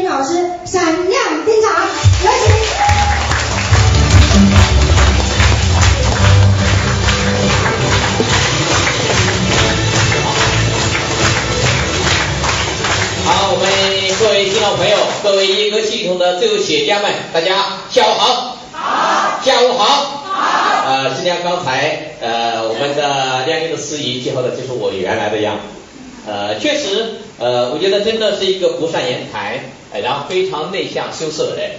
老师闪亮登场，有请。好，我们各位新老朋友，各位耶格系统的自由企业家们，大家下午好。好。下午好。好。呃，今天刚才呃我们的亮丽的司仪介绍的就是我原来的样子。呃，确实，呃，我觉得真的是一个不善言谈，然后非常内向羞涩的人。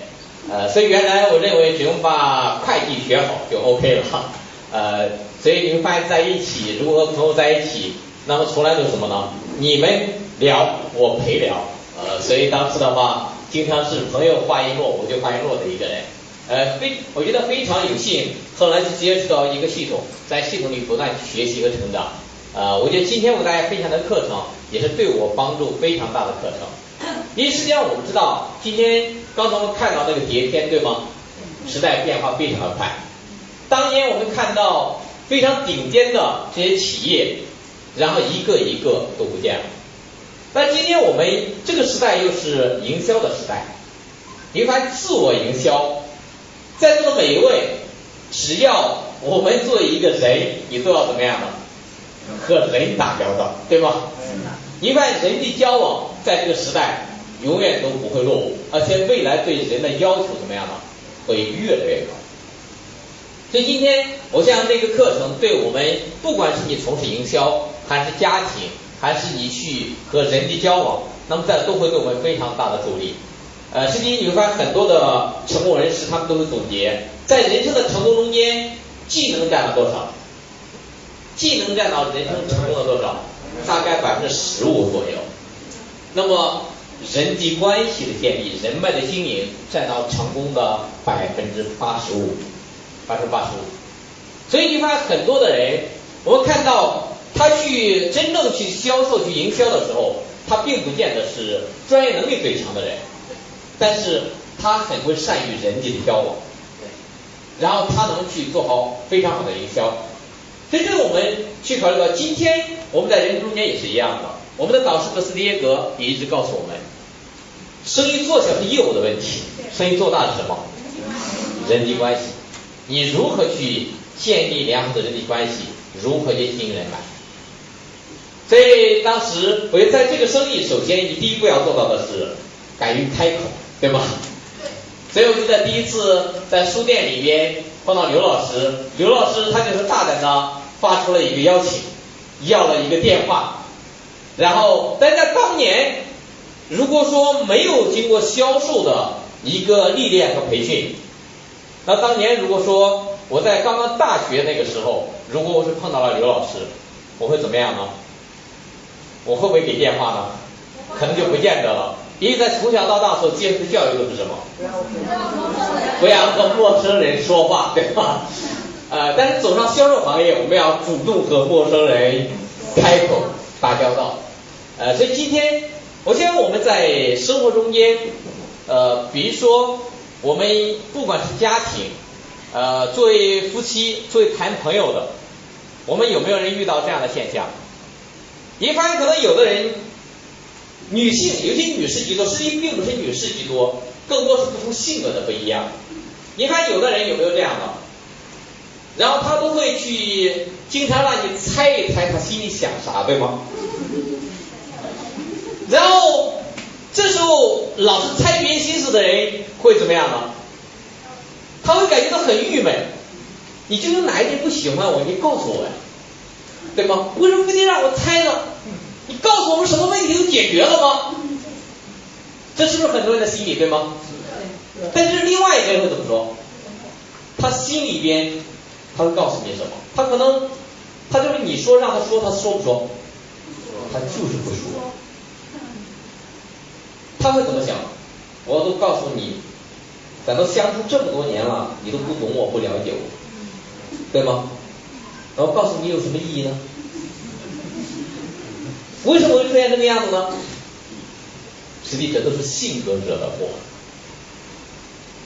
呃，所以原来我认为只用把会计学好就 OK 了。呃，所以你们发现在一起，如果和朋友在一起，那么从来都是什么呢？你们聊，我陪聊。呃，所以当时的话，经常是朋友话一落，我就话一落的一个人。呃，非我觉得非常有幸，后来就接触到一个系统，在系统里不断学习和成长。呃，我觉得今天我给大家分享的课程，也是对我帮助非常大的课程。因为实际上我们知道，今天刚才我们看到那个碟片，对吗？时代变化非常的快。当年我们看到非常顶尖的这些企业，然后一个一个都不见了。但今天我们这个时代又是营销的时代，你发现自我营销，在座的每一位，只要我们做一个人，你都要怎么样呢？和人打交道，对吗？你发现人际交往在这个时代永远都不会落伍，而且未来对人的要求怎么样呢？会越来越高。所以今天我想这个课程对我们，不管是你从事营销，还是家庭，还是你去和人际交往，那么在都会对我们非常大的助力。呃，实际你会发现很多的成功人士，他们都会总结，在人生的成功中间，技能占了多少？技能占到人生成功的多少？大概百分之十五左右。那么人际关系的建立、人脉的经营，占到成功的百分之八十五，百分之八十五。所以你发现很多的人，我们看到他去真正去销售、去营销的时候，他并不见得是专业能力最强的人，但是他很会善于人际的交往，然后他能去做好非常好的营销。所以这个我们去考虑到，今天我们在人中间也是一样的。我们的导师格斯蒂耶格也一直告诉我们，生意做小是业务的问题，生意做大是什么？人际关系。你如何去建立良好的人际关系？如何去经营人脉？所以当时我觉得在这个生意，首先你第一步要做到的是敢于开口，对吗？所以我记得第一次在书店里边碰到刘老师，刘老师他就是大胆的。发出了一个邀请，要了一个电话，然后但在当年，如果说没有经过销售的一个历练和培训，那当年如果说我在刚刚大学那个时候，如果我是碰到了刘老师，我会怎么样呢？我会不会给电话呢？可能就不见得了，因为在从小到大所接受的教育都是什么？不要和陌生人说话，对吧？呃，但是走上销售行业，我们要主动和陌生人开口打交道。呃，所以今天，我相信我们在生活中间，呃，比如说我们不管是家庭，呃，作为夫妻，作为谈朋友的，我们有没有人遇到这样的现象？你发现可能有的人，女性，尤其女士居多，实际并不是女士居多，更多是不同性格的不一样。你看有的人有没有这样的？然后他都会去经常让你猜一猜他心里想啥，对吗？然后这时候老是猜别人心思的人会怎么样呢？他会感觉到很郁闷。你究竟哪一点不喜欢我，你告诉我呀，对吗？为什么非得让我猜呢？你告诉我们什么问题都解决了吗？这是不是很多人的心理，对吗？但是另外一个人会怎么说？他心里边。他会告诉你什么？他可能，他就是你说让他说，他说不说？他就是不说。他会怎么想？我都告诉你，咱都相处这么多年了，你都不懂我，不了解我，对吗？然后告诉你有什么意义呢？为什么会出现这个样子呢？实际这都是性格惹的祸。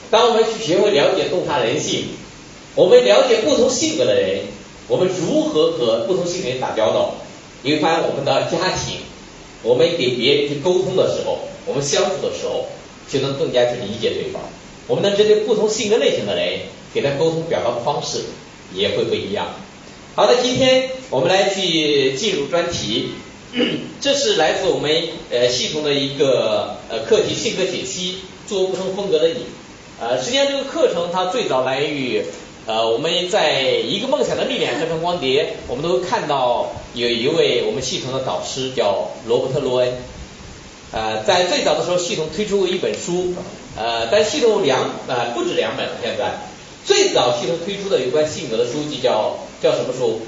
当我们去学会了解洞察人性。我们了解不同性格的人，我们如何和不同性格人打交道？你会发现我们的家庭我们给别人去沟通的时候，我们相处的时候，就能更加去理解对方。我们能针对不同性格类型的人，给他沟通表达的方式也会不一样。好的，今天我们来去进入专题，这是来自我们呃系统的一个呃课题性格解析，做不同风格的你。呃，实际上这个课程它最早来源于呃我们在一个梦想的力量这张光碟，我们都看到有一位我们系统的导师叫罗伯特罗恩。呃，在最早的时候，系统推出过一本书，呃，但系统两呃不止两本了。现在最早系统推出的有关性格的书籍叫叫什么书？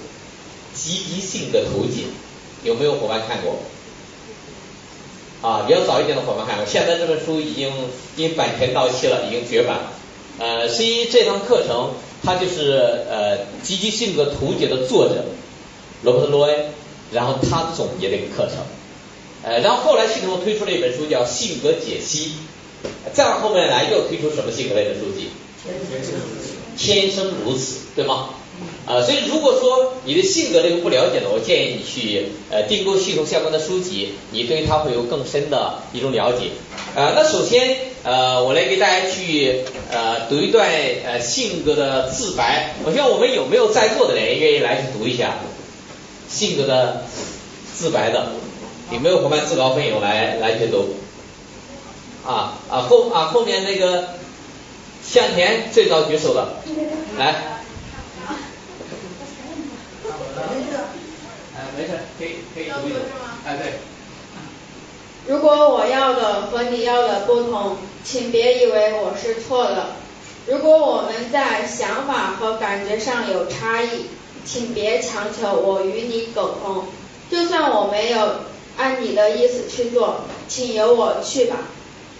积极性格图解，有没有伙伴看过？啊，比较早一点的伙伴看过。现在这本书已经因版权到期了，已经绝版了。呃，实际这堂课程它就是呃积极性格图解的作者罗伯特罗恩，然后他总结的一个课程。呃，然后后来系统推出了一本书叫《性格解析》，再往后面来又推出什么性格类的书籍？天生如此，对吗？啊，所以如果说你的性格这个不了解的，我建议你去呃订购系统相关的书籍，你对它会有更深的一种了解。呃，那首先呃，我来给大家去呃读一段呃性格的自白。我希望我们有没有在座的人愿意来去读一下性格的自白的？有没有伙伴自告奋勇来来去读？啊啊后啊后面那个向田最早举手的，来。哎，没事，可以可以读一读。哎对。如果我要的和你要的不同，请别以为我是错的。如果我们在想法和感觉上有差异，请别强求我与你苟同。就算我没有。按你的意思去做，请由我去吧。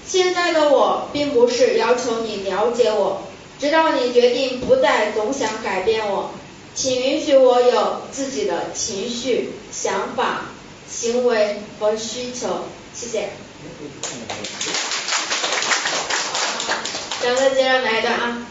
现在的我并不是要求你了解我，直到你决定不再总想改变我。请允许我有自己的情绪、想法、行为和需求。谢谢。咱们接着来一段啊。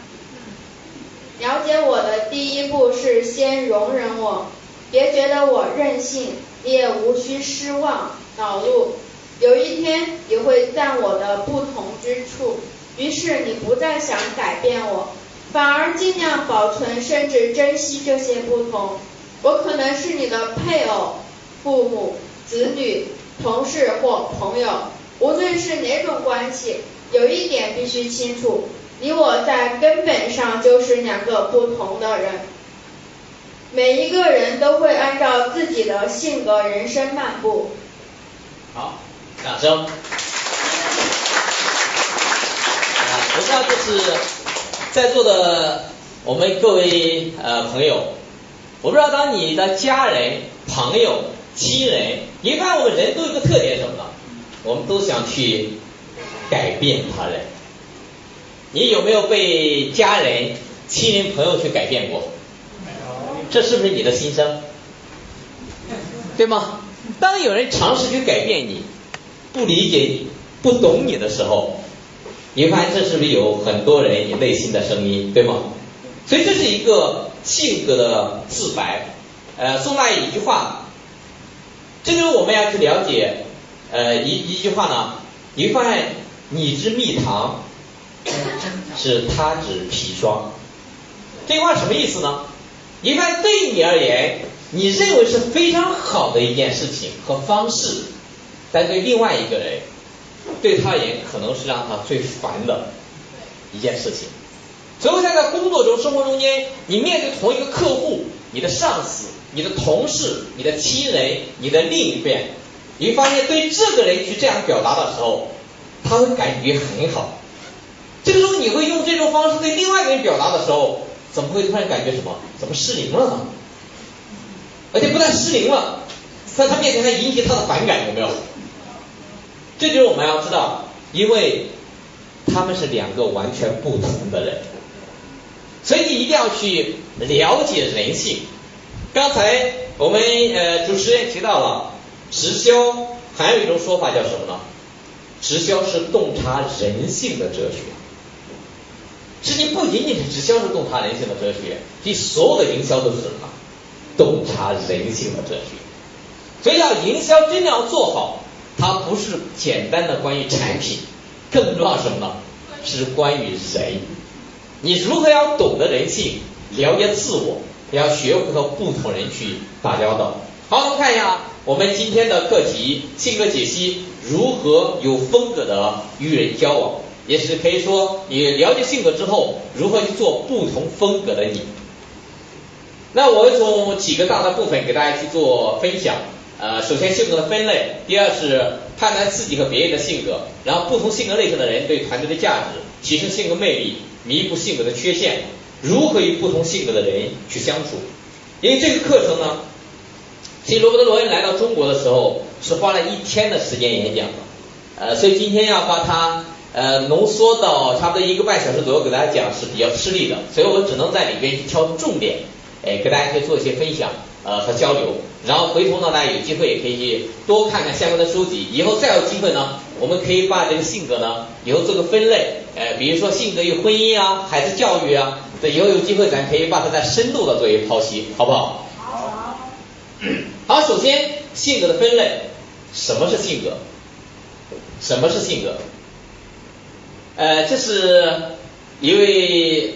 了解我的第一步是先容忍我，别觉得我任性。你也无需失望恼怒，有一天你会赞我的不同之处，于是你不再想改变我，反而尽量保存甚至珍惜这些不同。我可能是你的配偶、父母、子女、同事或朋友，无论是哪种关系，有一点必须清楚，你我在根本上就是两个不同的人。每一个人都会按照自己的性格人生漫步。好，掌声。啊，我不知道就是在座的我们各位呃朋友，我不知道当你的家人、朋友、亲人，你看我们人都有个特点什么呢？我们都想去改变他人。你有没有被家人、亲人、朋友去改变过？这是不是你的心声？对吗？当有人尝试去改变你，不理解你，不懂你的时候，你会发现这是不是有很多人你内心的声音，对吗？所以这是一个性格的自白。呃，宋大爷一句话，这就是我们要去了解呃一一句话呢，你会发现你之蜜糖，是他之砒霜。这句话什么意思呢？你看，对你而言，你认为是非常好的一件事情和方式，但对另外一个人，对他而言可能是让他最烦的一件事情。所以，在在工作中、生活中间，你面对同一个客户、你的上司、你的同事、你的亲人、你的另一半，你会发现对这个人去这样表达的时候，他会感觉很好。这个时候，你会用这种方式对另外一个人表达的时候。怎么会突然感觉什么？怎么失灵了呢？而且不但失灵了，在他面前还引起他的反感，有没有？这就是我们要知道，因为他们是两个完全不同的人，所以你一定要去了解人性。刚才我们呃主持人提到了直销，还有一种说法叫什么呢？直销是洞察人性的哲学。实际不仅仅是直销是洞察人性的哲学，其所有的营销都是什么？洞察人性的哲学。所以要营销真的要做好，它不是简单的关于产品，更重要什么呢？是关于人。你如何要懂得人性，了解自我，要学会和不同人去打交道。好，我们看一下我们今天的课题：性格解析，如何有风格的与人交往，也是可以说你了解性格之后，如何去做不同风格的你。那我从几个大的部分给大家去做分享。呃，首先性格的分类，第二是判断自己和别人的性格，然后不同性格类型的人对团队的价值，提升性格魅力，弥补性格的缺陷，如何与不同性格的人去相处。因为这个课程呢，其实罗伯特·罗恩来到中国的时候是花了一天的时间演讲的，呃，所以今天要把它呃浓缩到差不多一个半小时左右给大家讲是比较吃力的，所以我只能在里边去挑重点，哎，给大家可以做一些分享。呃，和交流，然后回头呢，大家有机会也可以多看看相关的书籍。以后再有机会呢，我们可以把这个性格呢，以后做个分类，呃，比如说性格与婚姻啊，孩子教育啊，这以后有机会咱可以把它再深度的做一个剖析，好不好？好。好，首先性格的分类，什么是性格？什么是性格？呃，这是一位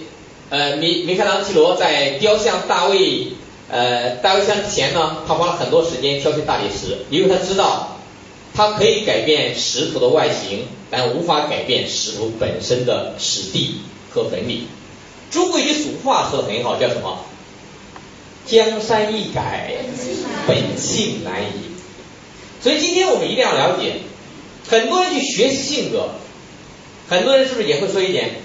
呃米米开朗基罗在雕像大卫。呃，大卫像之前呢，他花了很多时间挑选大理石，因为他知道，他可以改变石头的外形，但无法改变石头本身的质地和纹理。中国一句俗话说的很好，叫什么？江山易改，本性难移。所以今天我们一定要了解，很多人去学习性格，很多人是不是也会说一点？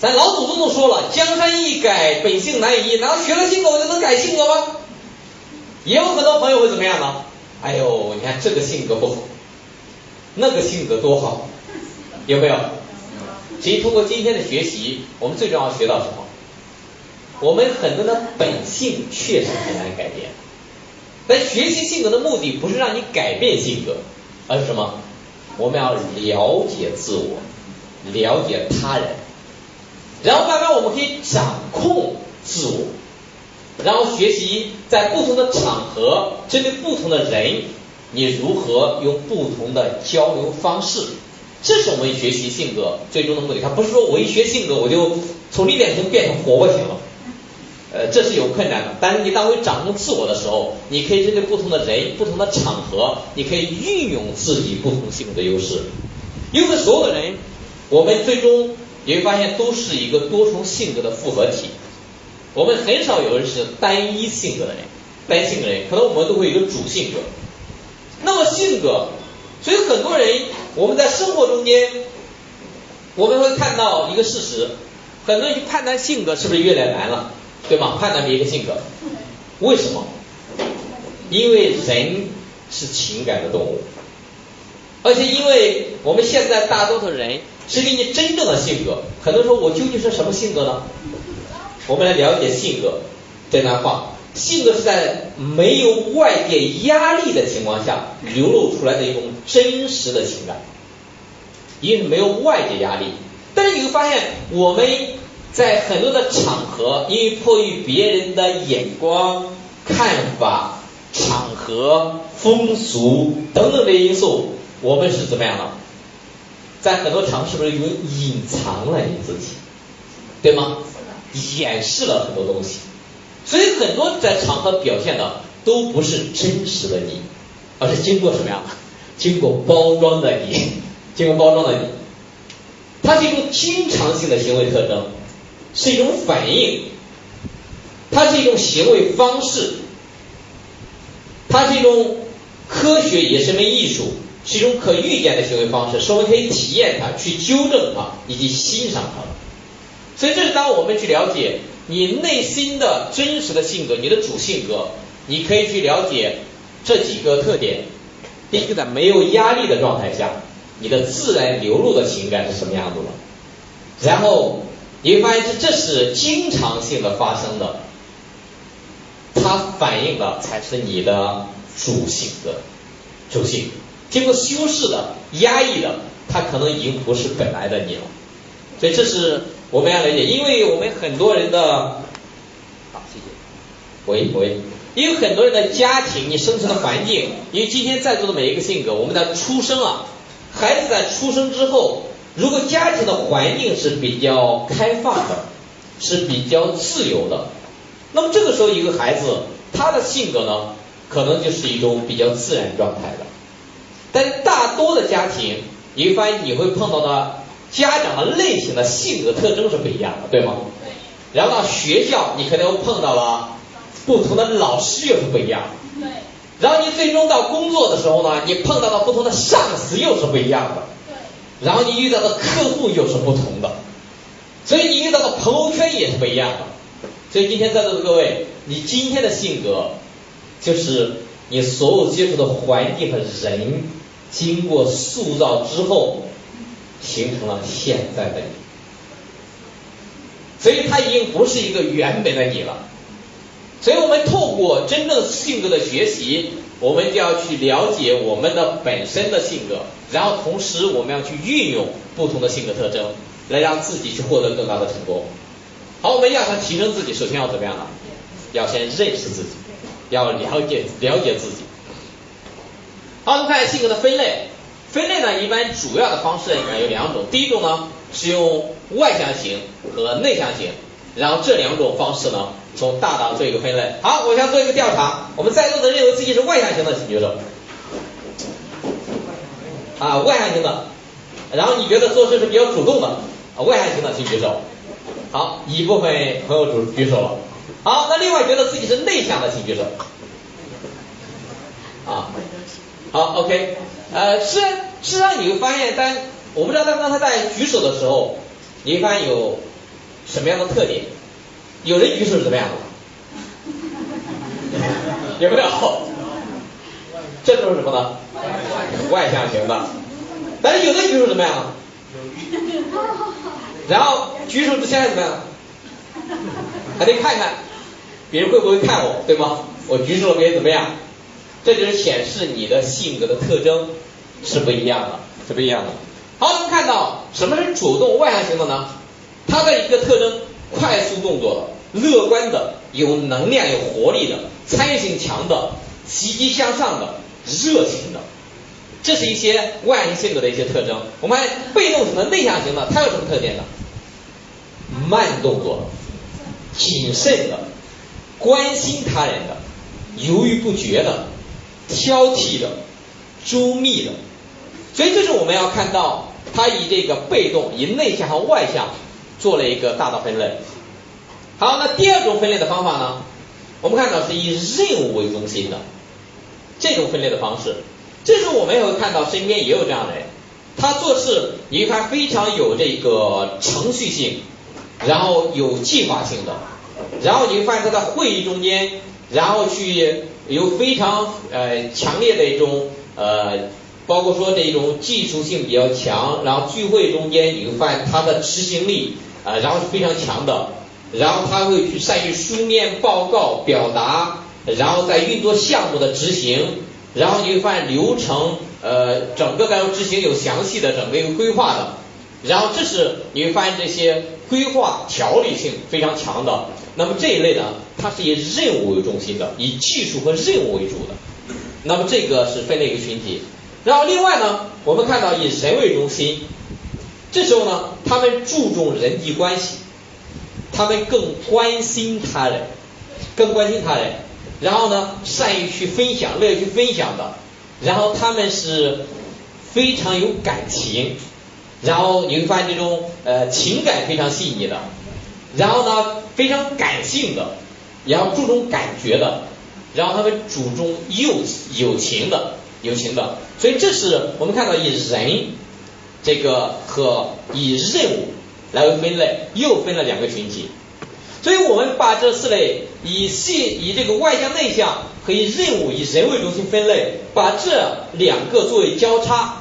咱老祖宗都说了，江山易改，本性难移。难道学了性格我就能改性格吗？也有很多朋友会怎么样呢？哎呦，你看这个性格不好，那个性格多好，有没有？其实通过今天的学习，我们最重要学到什么？我们很多的本性确实很难改变。但学习性格的目的不是让你改变性格，而是什么？我们要了解自我，了解他人。然后慢慢我们可以掌控自我，然后学习在不同的场合，针对不同的人，你如何用不同的交流方式，这是我们学习性格最终的目的。它不是说我一学性格我就从历练型变成活泼型了，呃，这是有困难的。但是你当我掌控自我的时候，你可以针对不同的人、不同的场合，你可以运用自己不同性格的优势。因为所有的人，我们最终。你会发现都是一个多重性格的复合体，我们很少有人是单一性格的人，单性格的人，可能我们都会有一个主性格。那么性格，所以很多人我们在生活中间，我们会看到一个事实，很多人去判断性格是不是越来越难了，对吗？判断别一个性格，为什么？因为人是情感的动物，而且因为我们现在大多数人。是给你真正的性格。很多人说，我究竟是什么性格呢？我们来了解性格这段话。性格是在没有外界压力的情况下流露出来的一种真实的情感，因为没有外界压力。但是你会发现，我们在很多的场合，因为迫于别人的眼光、看法、场合、风俗等等的因素，我们是怎么样的？在很多场合是不是有隐藏了你自己，对吗？掩饰了很多东西，所以很多在场合表现的都不是真实的你，而是经过什么呀？经过包装的你，经过包装的你，它是一种经常性的行为特征，是一种反应，它是一种行为方式，它是一种科学，也是门艺术。是一种可预见的行为方式，是我们可以体验它、去纠正它以及欣赏它。所以，这是当我们去了解你内心的真实的性格、你的主性格，你可以去了解这几个特点。第一个，在没有压力的状态下，你的自然流露的情感是什么样子的？然后你会发现，这这是经常性的发生的，它反映的才是你的主性格、主性。经过修饰的、压抑的，它可能已经不是本来的你了。所以这是我们要理解，因为我们很多人的，好，谢谢。喂喂，因为很多人的家庭，你生存的环境，因为今天在座的每一个性格，我们的出生啊，孩子在出生之后，如果家庭的环境是比较开放的，是比较自由的，那么这个时候一个孩子他的性格呢，可能就是一种比较自然状态的。但大多的家庭，你会发现你会碰到的家长的类型的性格特征是不一样的，对吗？对。然后到学校，你可能又碰到了。不同的老师又是不一样，对。然后你最终到工作的时候呢，你碰到的不同的上司又是不一样的，对。然后你遇到的客户又是不同的，所以你遇到的朋友圈也是不一样的。所以今天在座的各位，你今天的性格就是你所有接触的环境和人经过塑造之后形成了现在的你，所以他已经不是一个原本的你了。所以我们透过真正性格的学习，我们就要去了解我们的本身的性格，然后同时我们要去运用不同的性格特征，来让自己去获得更大的成功。好，我们要想提升自己，首先要怎么样呢？要先认识自己，要了解了解自己。好，我们看性格的分类，分类呢一般主要的方式里面有两种，第一种呢是用外向型和内向型。然后这两种方式呢，从大到做一个分类。好，我想做一个调查，我们在座的认为自己是外向型的，请举手。啊，外向型的。然后你觉得做事是比较主动的，外向型的请举手。好，一部分朋友举举手了。好，那另外觉得自己是内向的，请举手。啊，好，OK。呃，是实际上你会发现，但我不知道他刚才在举手的时候，你会发现有。什么样的特点？有人举手是怎么样的？有没有？这都是什么呢？外向型的。但是有的举手怎么样？然后举手之前怎么样？还得看看别人会不会看我，对吗？我举手了，别人怎么样？这就是显示你的性格的特征是不一样的，是不一样的。好，我们看到什么是主动外向型的呢？它的一个特征，快速动作的，乐观的，有能量、有活力的，参与性强的，积极向上的，热情的，这是一些外向性格的一些特征。我们被动型的、内向型的，它有什么特点呢？慢动作，谨慎的，关心他人的，犹豫不决的，挑剔的，周密的。所以这是我们要看到，他以这个被动、以内向和外向。做了一个大的分类。好，那第二种分类的方法呢？我们看到是以任务为中心的这种分类的方式。这时候我们也会看到身边也有这样的人，他做事你看非常有这个程序性，然后有计划性的，然后你会发现他在会议中间，然后去有非常呃强烈的一种呃。包括说这种技术性比较强，然后聚会中间你会发现他的执行力啊，然后是非常强的，然后他会去善于书面报告表达，然后在运作项目的执行，然后你会发现流程呃整个该执行有详细的整个一个规划的，然后这是你会发现这些规划条理性非常强的，那么这一类呢，它是以任务为中心的，以技术和任务为主的，那么这个是分类一个群体。然后另外呢，我们看到以人为中心，这时候呢，他们注重人际关系，他们更关心他人，更关心他人，然后呢，善于去分享，乐于去分享的，然后他们是非常有感情，然后你会发现这种呃情感非常细腻的，然后呢非常感性的，然后注重感觉的，然后他们主重友友情的。友情的，所以这是我们看到以人这个和以任务来为分类，又分了两个群体。所以我们把这四类以性以这个外向内向和以任务以人为中心分类，把这两个作为交叉，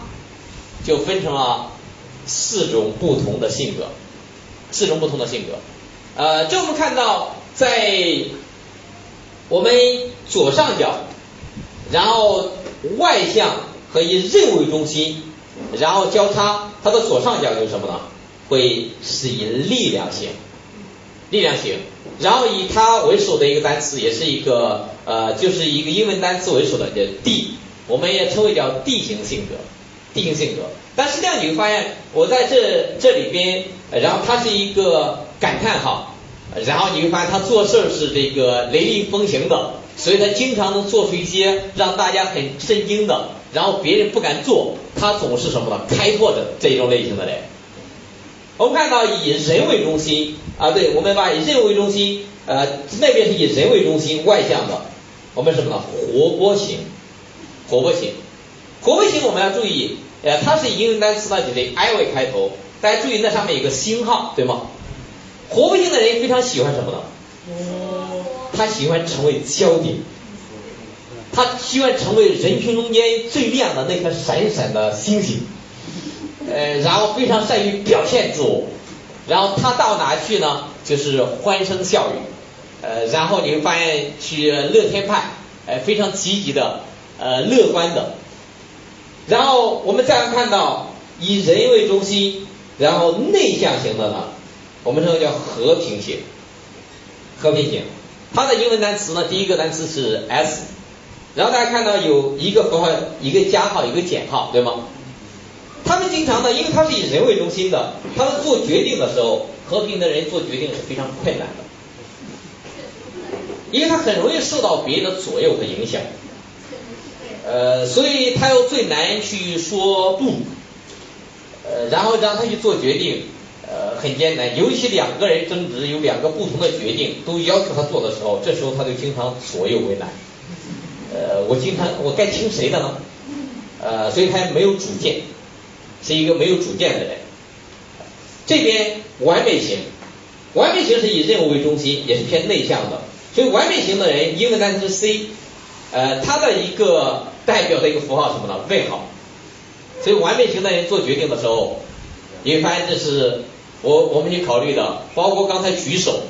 就分成了四种不同的性格，四种不同的性格。呃，这我们看到在我们左上角，然后。外向和以任务为中心，然后交叉，它的左上角就是什么呢？会是以力量型，力量型。然后以它为首的一个单词，也是一个呃，就是一个英文单词为首的叫 D，我们也称为叫 D 型性格，D 型性格。但实际上你会发现，我在这这里边，然后它是一个感叹号，然后你会发现他做事是这个雷厉风行的，所以他经常能做出一些让大家很震惊的，然后别人不敢做，他总是什么呢？开拓者这一种类型的人。我们看到以人为中心啊，对，我们把以人为中心，呃，那边是以人为中心外向的，我们什么呢？活泼型，活泼型，活泼型我们要注意，呃，它是以英文单词呢，就是 I 为开头，大家注意那上面有个星号，对吗？活泼型的人非常喜欢什么呢？他喜欢成为焦点，他喜欢成为人群中间最亮的那颗闪闪的星星。呃，然后非常善于表现自我，然后他到哪去呢？就是欢声笑语，呃，然后你会发现去乐天派，呃，非常积极的，呃，乐观的。然后我们再来看到以人为中心，然后内向型的呢，我们称为叫和平型，和平型。它的英文单词呢，第一个单词是 S，然后大家看到有一个符号，一个加号，一个减号，对吗？他们经常呢，因为他是以人为中心的，他们做决定的时候，和平的人做决定是非常困难的，因为他很容易受到别人的左右和影响，呃，所以他又最难去说不，呃，然后让他去做决定，呃，很艰难，尤其两个人争执，有两个不同的决定都要求他做的时候，这时候他就经常左右为难，呃，我经常我该听谁的呢？呃，所以他没有主见。是一个没有主见的人，这边完美型，完美型是以任务为中心，也是偏内向的，所以完美型的人英文单词 C，呃，他的一个代表的一个符号什么呢？问号。所以完美型的人做决定的时候，你会发现这是我我们去考虑的，包括刚才举手，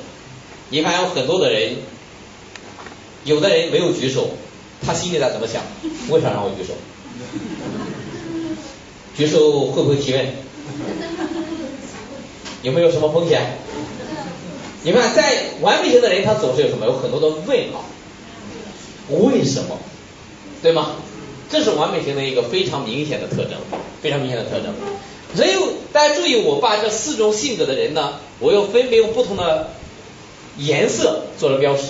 你发现有很多的人，有的人没有举手，他心里在怎么想？为啥让我举手？举手会不会提问？有没有什么风险？你看，在完美型的人，他总是有什么？有很多的问号。为什么？对吗？这是完美型的一个非常明显的特征，非常明显的特征。人有大家注意，我把这四种性格的人呢，我又分别用不同的颜色做了标识。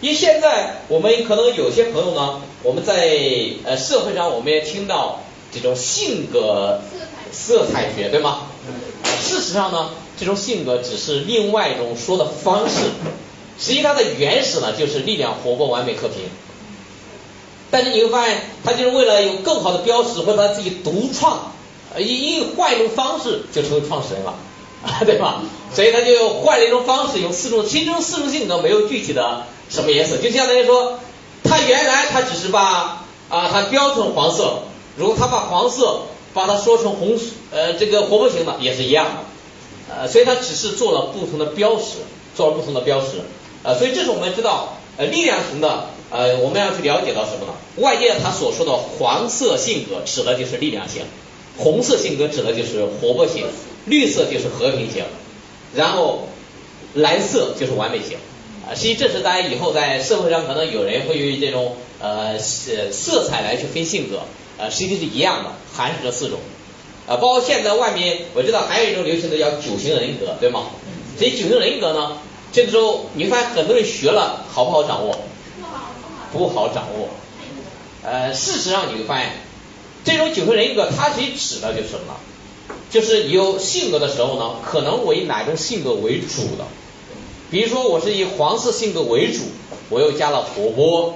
因为现在我们可能有些朋友呢，我们在呃社会上，我们也听到。这种性格色彩学对吗？事实上呢，这种性格只是另外一种说的方式。实际它的原始呢，就是力量、活泼、完美、和平。但是你会发现，他就是为了有更好的标识，或者他自己独创，因因为换一种方式就成为创始人了，对吧？所以他就换了一种方式，有四种，其中四种性格没有具体的什么颜色，就相当于说，他原来他只是把啊，他标成黄色。如果他把黄色把它说成红，呃，这个活泼型的也是一样的，呃，所以他只是做了不同的标识，做了不同的标识，呃，所以这是我们知道，呃，力量型的，呃，我们要去了解到什么呢？外界他所说的黄色性格指的就是力量型，红色性格指的就是活泼型，绿色就是和平型，然后蓝色就是完美型。啊，实际这是大家以后在社会上可能有人会用这种呃色色彩来去分性格，呃，实际是一样的，还是这四种，啊，包括现在外面我知道还有一种流行的叫九型人格，对吗？所以九型人格呢，这个时候你发现很多人学了好不好掌握？不好，掌握。呃，事实上你会发现，这种九型人格它其实指的就是什么？就是有性格的时候呢，可能我以哪种性格为主的。比如说，我是以黄色性格为主，我又加了活泼，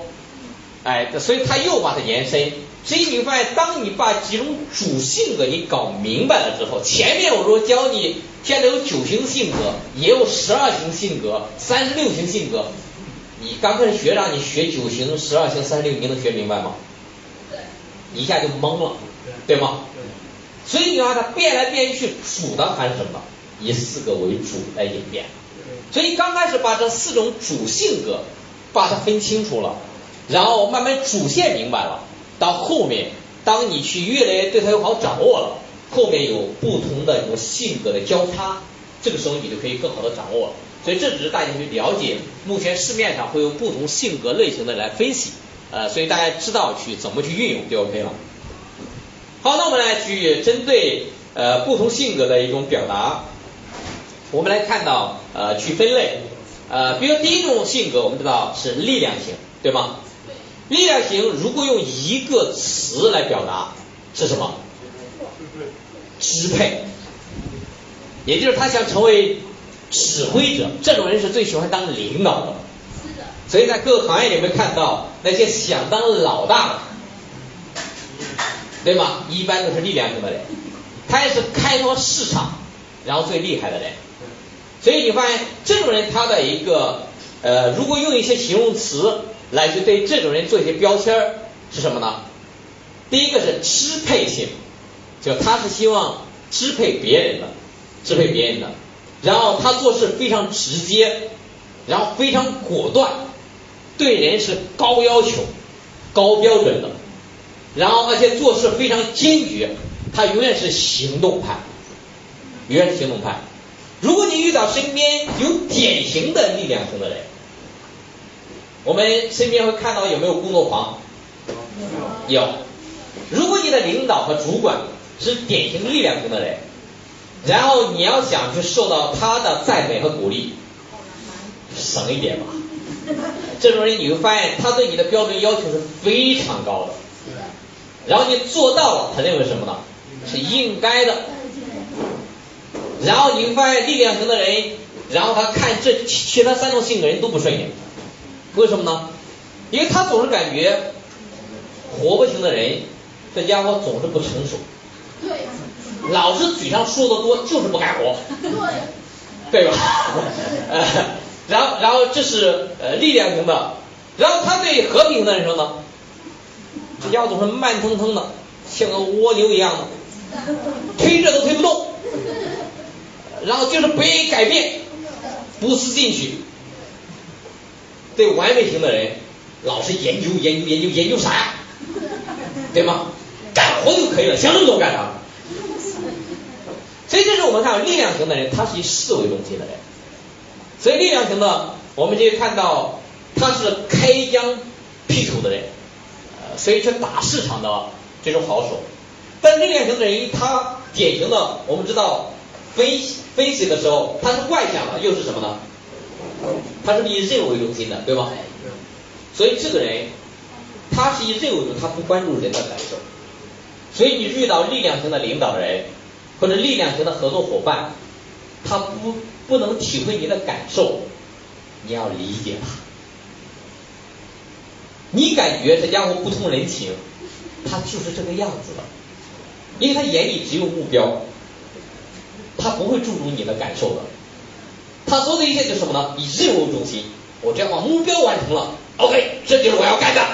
哎，所以他又把它延伸。所以你发现，当你把几种主性格你搞明白了之后，前面我说教你，现在有九型性格，也有十二型性格，三十六型性格。你刚开始学让你学九型、十二型、三十六，你能学明白吗？对，一下就懵了，对吗？所以你看它变来变去，主的还是什么？以四个为主来演变。所以刚开始把这四种主性格把它分清楚了，然后慢慢主线明白了，到后面当你去越来越对它有好掌握了，后面有不同的这种性格的交叉，这个时候你就可以更好的掌握了。所以这只是大家去了解，目前市面上会有不同性格类型的来分析，呃，所以大家知道去怎么去运用就 OK 了。好，那我们来去针对呃不同性格的一种表达，我们来看到呃去分类，呃，比如第一种性格我们知道是力量型，对吗？力量型如果用一个词来表达是什么？支配，也就是他想成为指挥者，这种人是最喜欢当领导的。所以在各个行业里面看到那些想当老大的。对吗？一般都是力量型的人，他也是开拓市场然后最厉害的人。所以你发现这种人他的一个呃，如果用一些形容词来去对这种人做一些标签是什么呢？第一个是支配性，就他是希望支配别人的，支配别人的。然后他做事非常直接，然后非常果断，对人是高要求、高标准的。然后而且做事非常坚决，他永远是行动派，永远是行动派。如果你遇到身边有典型的力量型的人，我们身边会看到有没有工作狂？有。如果你的领导和主管是典型力量型的人，然后你要想去受到他的赞美和鼓励，省一点吧。这种人你会发现他对你的标准要求是非常高的。然后你做到了，他认为什么呢？是应该的。然后你会发现力量型的人，然后他看这其他三种性格人都不顺眼，为什么呢？因为他总是感觉活泼型的人，这家伙总是不成熟，对，老是嘴上说的多，就是不干活，对，对吧？呃，然后然后这是呃力量型的，然后他对和平的人说呢？这家伙总是慢腾腾的，像个蜗牛一样的，推着都推不动，然后就是不愿意改变，不思进取。对完美型的人，老是研究研究研究研究啥呀？对吗？干活就可以了，想那么多干啥？所以这是我们看力量型的人，他是以事为中心的人。所以力量型的，我们就看到他是开疆辟土的人。所以去打市场的这种好手，但力量型的人，他典型的，我们知道分析分析的时候，他是外向的，又是什么呢？他是以任务为中心的，对吧？所以这个人，他是以任务为中心，他不关注人的感受。所以你遇到力量型的领导人，或者力量型的合作伙伴，他不不能体会你的感受，你要理解他。你感觉这家伙不通人情，他就是这个样子的，因为他眼里只有目标，他不会注重你的感受的，他说的一切就是什么呢？以任务中心，我只要把目标完成了，OK，这就是我要干的。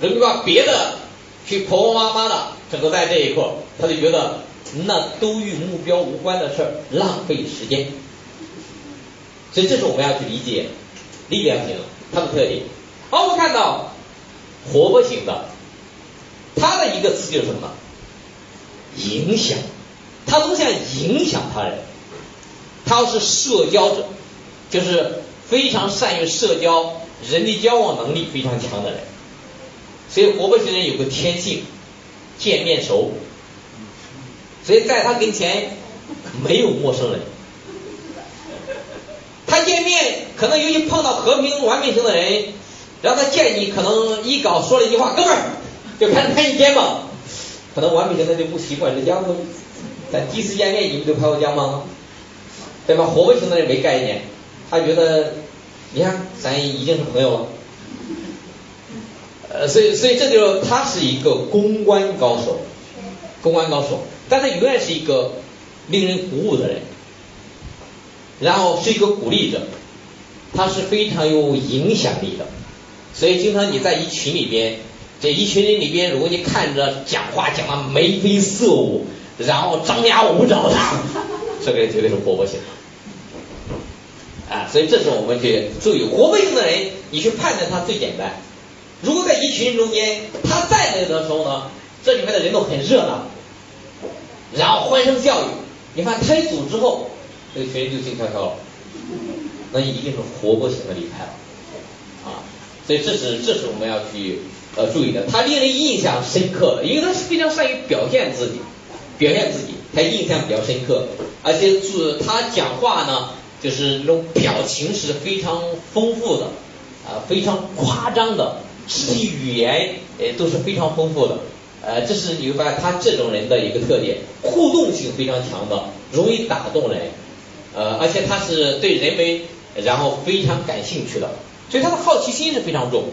人家把别的去婆婆妈妈的整个在这一刻，他就觉得那都与目标无关的事儿，浪费时间。所以这是我们要去理解力量型。它的特点，好，我们看到活泼型的，它的一个词就是什么？影响，他都想影响他人，他是社交者，就是非常善于社交，人际交往能力非常强的人，所以活泼型人有个天性，见面熟，所以在他跟前没有陌生人。他见面可能尤其碰到和平完美型的人，然后他见你可能一搞说了一句话，哥们儿就拍拍你肩膀，可能完美型的就不习惯这家伙，咱第一次见面你们就拍我肩膀吗，对吧？活泼型的人没概念，他觉得你看咱已经是朋友了，呃，所以所以这就他是一个公关高手，公关高手，但他永远是一个令人鼓舞的人。然后是一个鼓励者，他是非常有影响力的，所以经常你在一群里边，这一群人里边，如果你看着讲话讲的眉飞色舞，然后张牙舞爪的，这个人绝对是活泼型，啊，所以这是我们去注意活泼型的人，你去判断他最简单。如果在一群人中间，他在那的时候呢，这里面的人都很热闹，然后欢声笑语，你看他一组之后。这个群人就静悄悄了，那一定是活泼型的离开了啊。所以这是这是我们要去呃注意的，他令人印象深刻，因为他是非常善于表现自己，表现自己，他印象比较深刻，而且是他讲话呢，就是那种表情是非常丰富的，啊，非常夸张的，肢体语言呃都是非常丰富的，呃，这是你会发现他这种人的一个特点，互动性非常强的，容易打动人，呃，而且他是对人们然后非常感兴趣的。所以他的好奇心是非常重，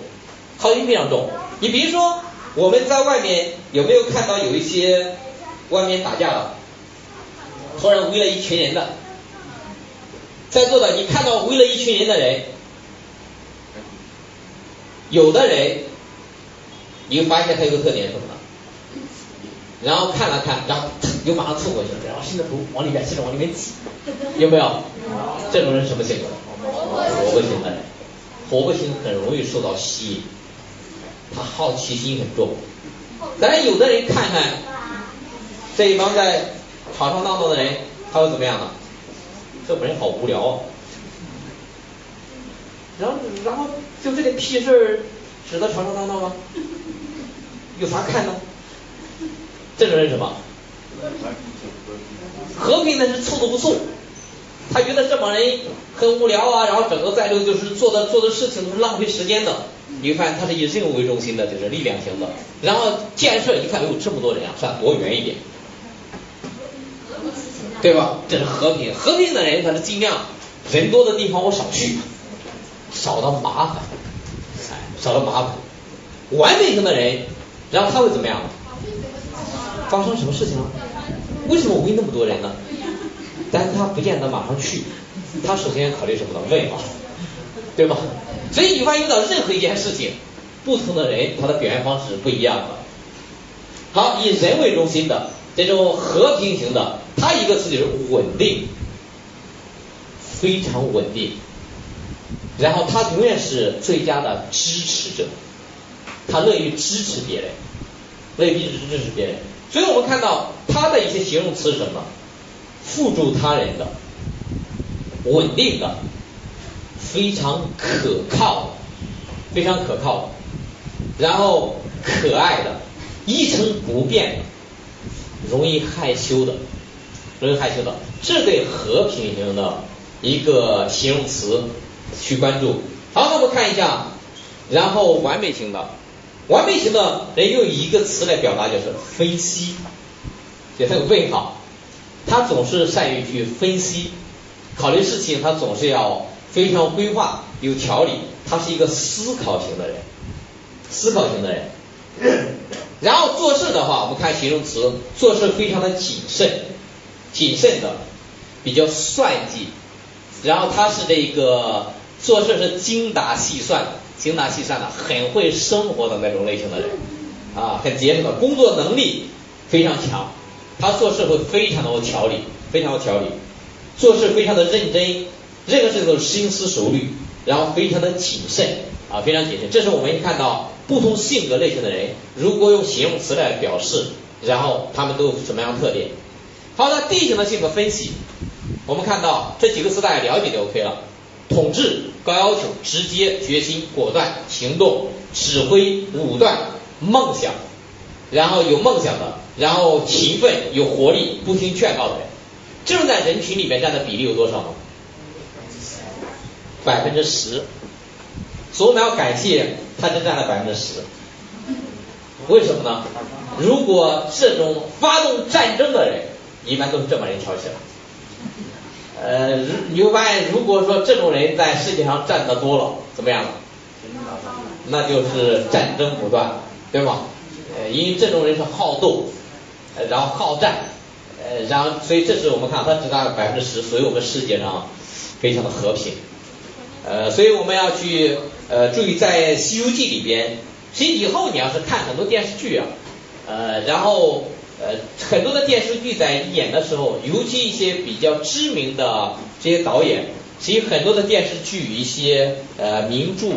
好奇心非常重。你比如说，我们在外面有没有看到有一些外面打架的，突然围了一群人的，在座的你看到围了一群人的人，有的人，你会发现他有个特点是什么呢？然后看了看，然后又马上凑过去了，然后伸着头往里面，伸着往里面挤，有没有？这种人什么性格？活泼型的人。活泼型很容易受到吸引，他好奇心很重。但是有的人看看这一帮在吵吵闹闹的人，他会怎么样呢？这本人好无聊啊。然后，然后就这点屁事儿值得吵吵闹闹吗？有啥看呢？这种人什么？和平的是凑都不凑。他觉得这帮人很无聊啊，然后整个在这就是做的做的事情都是浪费时间的。你看他是以任务为中心的，就是力量型的。然后建设一看，哟，这么多人啊，算躲远一点，对吧？这是和平，和平的人他是尽量人多的地方我少去，少的麻烦，哎，少的麻烦。完美型的人，然后他会怎么样？发生什么事情了？为什么围那么多人呢？但是他不见得马上去，他首先考虑什么呢？问嘛，对吧？所以你发现遇到任何一件事情，不同的人他的表现方式是不一样的。好，以人为中心的这种和平型的，他一个词就是稳定，非常稳定。然后他永远是最佳的支持者，他乐于支持别人，乐于支持别人。所以我们看到他的一些形容词是什么？辅助他人的，稳定的，非常可靠，非常可靠，然后可爱的，一成不变的，容易害羞的，容易害羞的，这对和平型的一个形容词去关注。好，那我们看一下，然后完美型的，完美型的人用一个词来表达就是分析，给他个问号。他总是善于去分析、考虑事情，他总是要非常规划、有条理。他是一个思考型的人，思考型的人。然后做事的话，我们看形容词，做事非常的谨慎，谨慎的，比较算计。然后他是这个做事是精打细算、精打细算的，很会生活的那种类型的人啊，很节省的，工作能力非常强。他做事会非常的有条理，非常有条理，做事非常的认真，任何事情都是深思熟虑，然后非常的谨慎啊，非常谨慎。这是我们看到不同性格类型的人，如果用形容词来表示，然后他们都有什么样的特点？好的，D 型的性格分析，我们看到这几个词大家了解就 OK 了：统治、高要求、直接、决心、果断、行动、指挥、武断、梦想。然后有梦想的，然后勤奋、有活力、不听劝告的人，这种在人群里面占的比例有多少呢？百分之十。所以我们要感谢他，就占了百分之十。为什么呢？如果这种发动战争的人，一般都是这么人挑起来。呃，你会发现，如果说这种人在世界上站的多了，怎么样？那就是战争不断，对吗？呃，因为这种人是好斗，呃，然后好战，呃，然后所以这是我们看他只占百分之十，所以我们世界上非常的和平，呃，所以我们要去呃注意在《西游记》里边，其实以后你要是看很多电视剧啊，呃，然后呃很多的电视剧在演的时候，尤其一些比较知名的这些导演，其实很多的电视剧一些呃名著。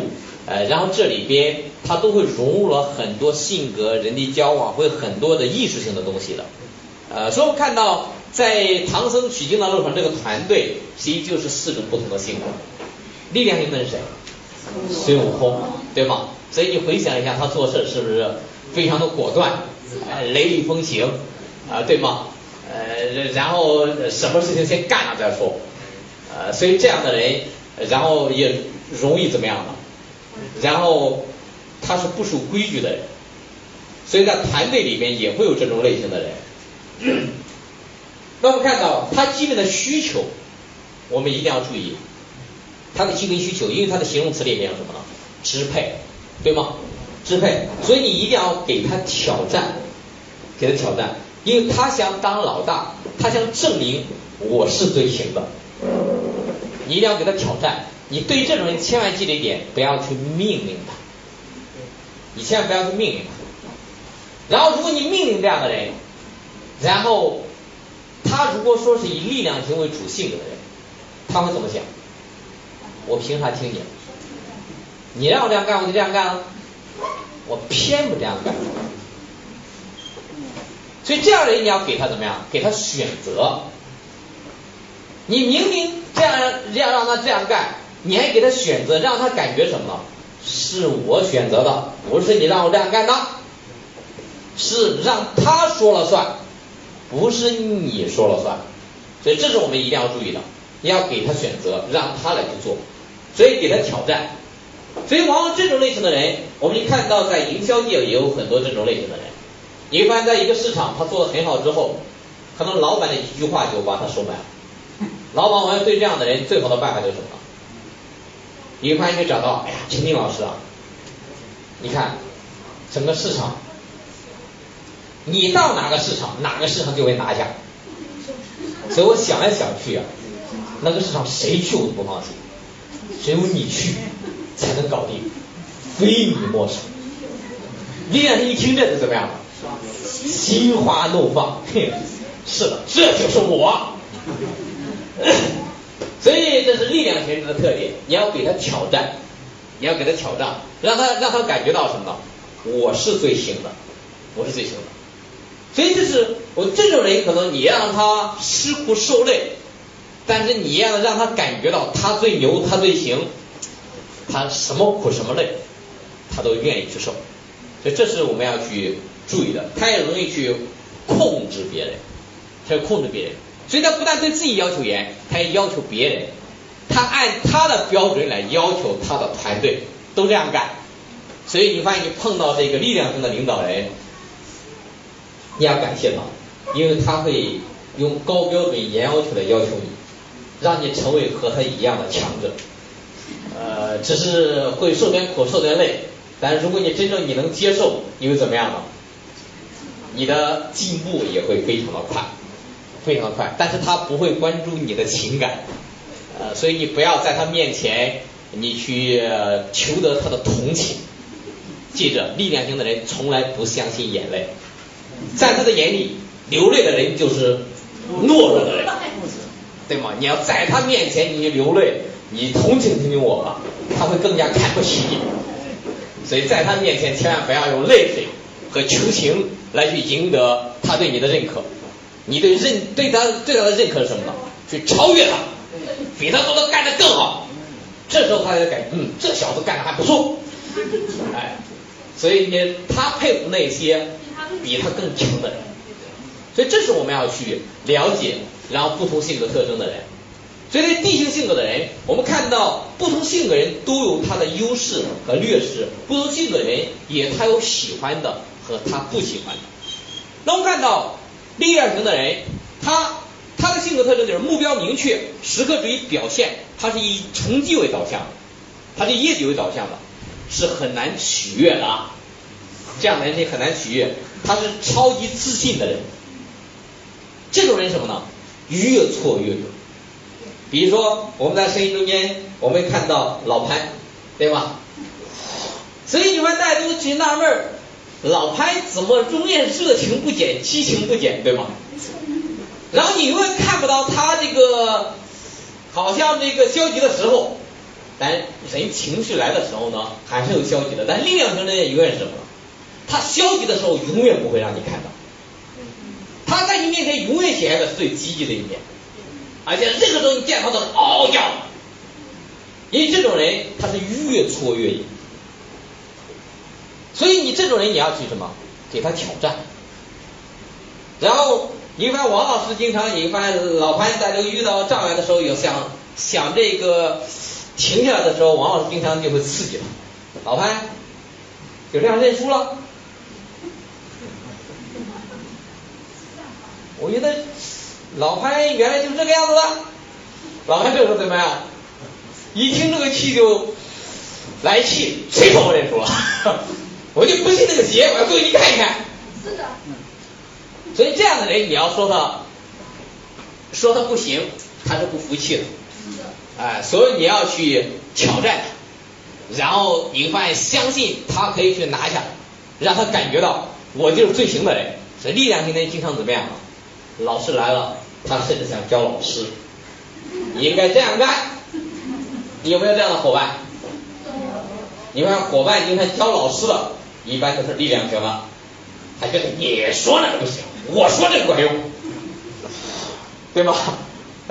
呃，然后这里边它都会融入了很多性格、人际交往，会很多的艺术性的东西的。呃，所以我们看到在唐僧取经的路上，这个团队其实际就是四种不同的性格。力量型的是谁？孙悟空，对吗？所以你回想一下，他做事是不是非常的果断？雷厉风行啊，对吗？呃，然后什么事情先干了再说。呃，所以这样的人，然后也容易怎么样呢？然后他是不守规矩的人，所以在团队里面也会有这种类型的人。那我们看到他基本的需求，我们一定要注意他的基本需求，因为他的形容词里面有什么呢？支配，对吗？支配，所以你一定要给他挑战，给他挑战，因为他想当老大，他想证明我是最行的。你一定要给他挑战，你对这种人千万记得一点，不要去命令他，你千万不要去命令他。然后如果你命令这样的人，然后。他如果说是以力量型为主性格的人，他会怎么想？我凭啥听你？你让我这样干，我就这样干了。我偏不这样干。所以这样的人你要给他怎么样？给他选择。你明明这样要让他这样干，你还给他选择，让他感觉什么呢？是我选择的，不是你让我这样干的，是让他说了算。不是你说了算，所以这是我们一定要注意的。你要给他选择，让他来去做，所以给他挑战。所以往往这种类型的人，我们一看到在营销界也有很多这种类型的人。你会发现在一个市场他做的很好之后，可能老板的一句话就把他收买了。老板往往对这样的人最好的办法就是什么？你会发现就找到，哎呀，陈明老师啊，你看整个市场。你到哪个市场，哪个市场就会拿下。所以我想来想去啊，那个市场谁去我都不放心，只有你去才能搞定，非你莫属。李先生一听这就怎么样？心花怒放，是的，这就是我。所以这是力量型的特点，你要给他挑战，你要给他挑战，让他让他感觉到什么呢？我是最行的，我是最行的。所以就是我这种人，可能你让他吃苦受累，但是你要让他感觉到他最牛，他最行，他什么苦什么累，他都愿意去受。所以这是我们要去注意的。他也容易去控制别人，他要控制别人。所以他不但对自己要求严，他也要求别人，他按他的标准来要求他的团队，都这样干。所以你发现你碰到这个力量型的领导人。你要感谢他，因为他会用高标准、严要求来要求你，让你成为和他一样的强者。呃，只是会受点苦、受点累，但如果你真正你能接受，你会怎么样呢？你的进步也会非常的快，非常的快。但是他不会关注你的情感，呃，所以你不要在他面前你去求得他的同情。记着，力量型的人从来不相信眼泪。在他的眼里，流泪的人就是懦弱的人，对吗？你要在他面前你流泪，你同情同情我吧，他会更加看不起你。所以在他面前千万不要用泪水和求情来去赢得他对你的认可。你对认对他对他的认可是什么呢？去超越他，比他做的干得更好。这时候他才感，嗯，这小子干的还不错。哎，所以你他佩服那些。比他更强的人，所以这是我们要去了解，然后不同性格特征的人。所以对地形性格的人，我们看到不同性格人都有他的优势和劣势，不同性格人也他有喜欢的和他不喜欢的。那我们看到力量型的人，他他的性格特征就是目标明确，时刻注意表现，他是以成绩为导向，他是业绩为导向的，是很难取悦的。这样的人你很难取悦，他是超级自信的人。这种人什么呢？越挫越勇。比如说我们在声音中间，我们看到老潘，对吧？所以你们大家都去纳闷儿，老潘怎么永远热情不减，激情不减，对吗？然后你永远看不到他这个好像这个消极的时候，但人情绪来的时候呢，还是有消极的。但力量型的人永远是什么？他消极的时候永远不会让你看到，他在你面前永远显现的是最积极的一面，而且任何时候你见他都是嗷叫，因为这种人他是越挫越勇，所以你这种人你要去什么？给他挑战，然后你发现王老师经常，你发现老潘在这个遇到障碍的时候，有想想这个停下来的时候，王老师经常就会刺激他，老潘就这样认输了。我觉得老潘原来就是这个样子的，老潘这时候怎么样？一听这个气就来气，谁说我认输了？我就不信这个邪，我要做给你看一看。是的。所以这样的人，你要说他，说他不行，他是不服气的。哎，所以你要去挑战他，然后你发现相信他可以去拿下，让他感觉到我就是最行的人。所以力量型的人经常怎么样？老师来了，他甚至想教老师，你应该这样干。你有没有这样的伙伴？你看伙伴经常教老师的。一般都是力量型的，他觉得你说那个不行，我说这个管用，对吗？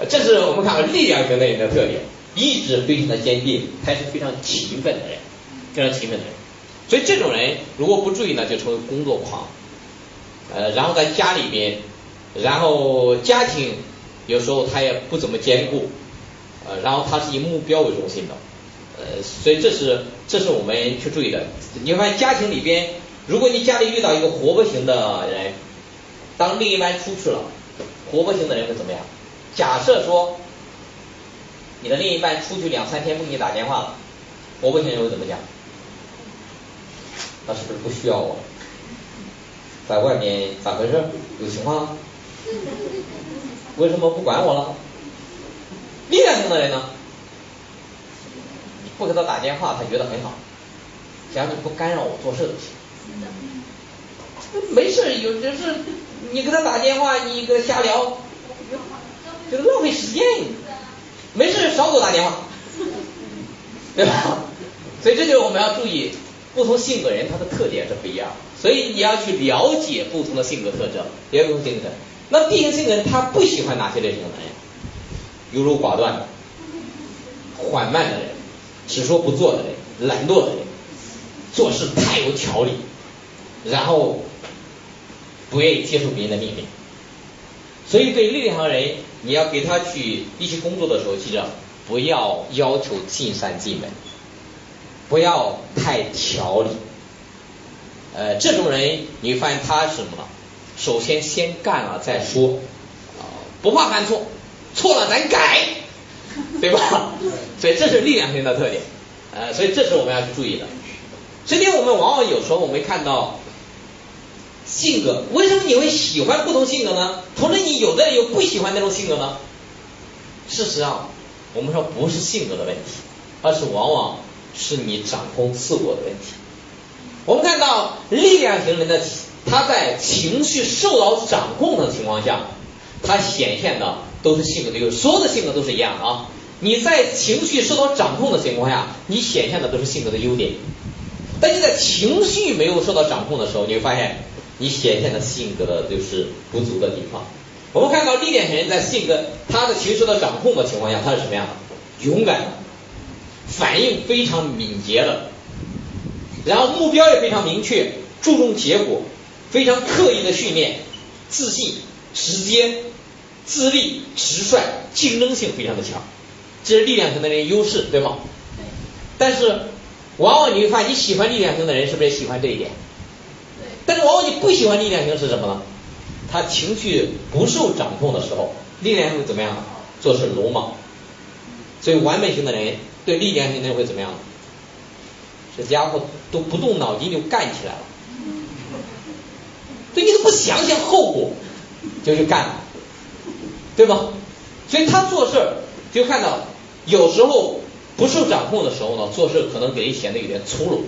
这是我们看力量型的人的特点，意志非常的坚定，还是非常勤奋的人，非常勤奋的人。所以这种人如果不注意呢，就成为工作狂。呃，然后在家里边，然后家庭有时候他也不怎么兼顾，呃，然后他是以目标为中心的。呃，所以这是这是我们去注意的。你会发现家庭里边，如果你家里遇到一个活泼型的人，当另一半出去了，活泼型的人会怎么样？假设说你的另一半出去两三天不给你打电话了，活泼型人会怎么讲？他是不是不需要我？在外面咋回事？有情况？为什么不管我了？力量型的人呢？不给他打电话，他觉得很好，只要你不干扰我做事就行。没事，有就是你给他打电话，你给他瞎聊，就是浪费时间。没事，少给我打电话，对吧？所以这就是我们要注意，不同性格人他的特点是不一样，所以你要去了解不同的性格特征，别不同性格。那 B 型性格人他不喜欢哪些类型的人？优柔寡断，缓慢的人。只说不做的人，懒惰的人，做事太有条理，然后不愿意接受别人的命令，所以对力量型人，你要给他去一起工作的时候，记着不要要求尽善尽美，不要太条理。呃，这种人你会发现他是什么？首先先干了再说，啊，不怕犯错，错了咱改。对吧？所以这是力量型的特点，呃，所以这是我们要去注意的。今天我们往往有时候我们看到性格，为什么你会喜欢不同性格呢？同时你有的人又不喜欢那种性格呢？事实上，我们说不是性格的问题，而是往往是你掌控自我的问题。我们看到力量型人的他在情绪受到掌控的情况下，他显现的。都是性格的优势，所有的性格都是一样的啊！你在情绪受到掌控的情况下，你显现的都是性格的优点；但你在情绪没有受到掌控的时候，你会发现你显现的性格的就是不足的地方。我们看到力量型人在性格他的情绪受到掌控的情况下，他是什么样的？勇敢，反应非常敏捷的，然后目标也非常明确，注重结果，非常刻意的训练，自信，直接。自立、直率、竞争性非常的强，这是力量型的人优势，对吗？但是，往往你会发现，你喜欢力量型的人是不是也喜欢这一点？但是，往往你不喜欢力量型是什么呢？他情绪不受掌控的时候，力量型怎么样？做事鲁莽。所以，完美型的人对力量型的人会怎么样？这家伙都不动脑筋就干起来了。对，你都不想想后果就去干了。对吧？所以他做事就看到有时候不受掌控的时候呢，做事可能给人显得有点粗鲁，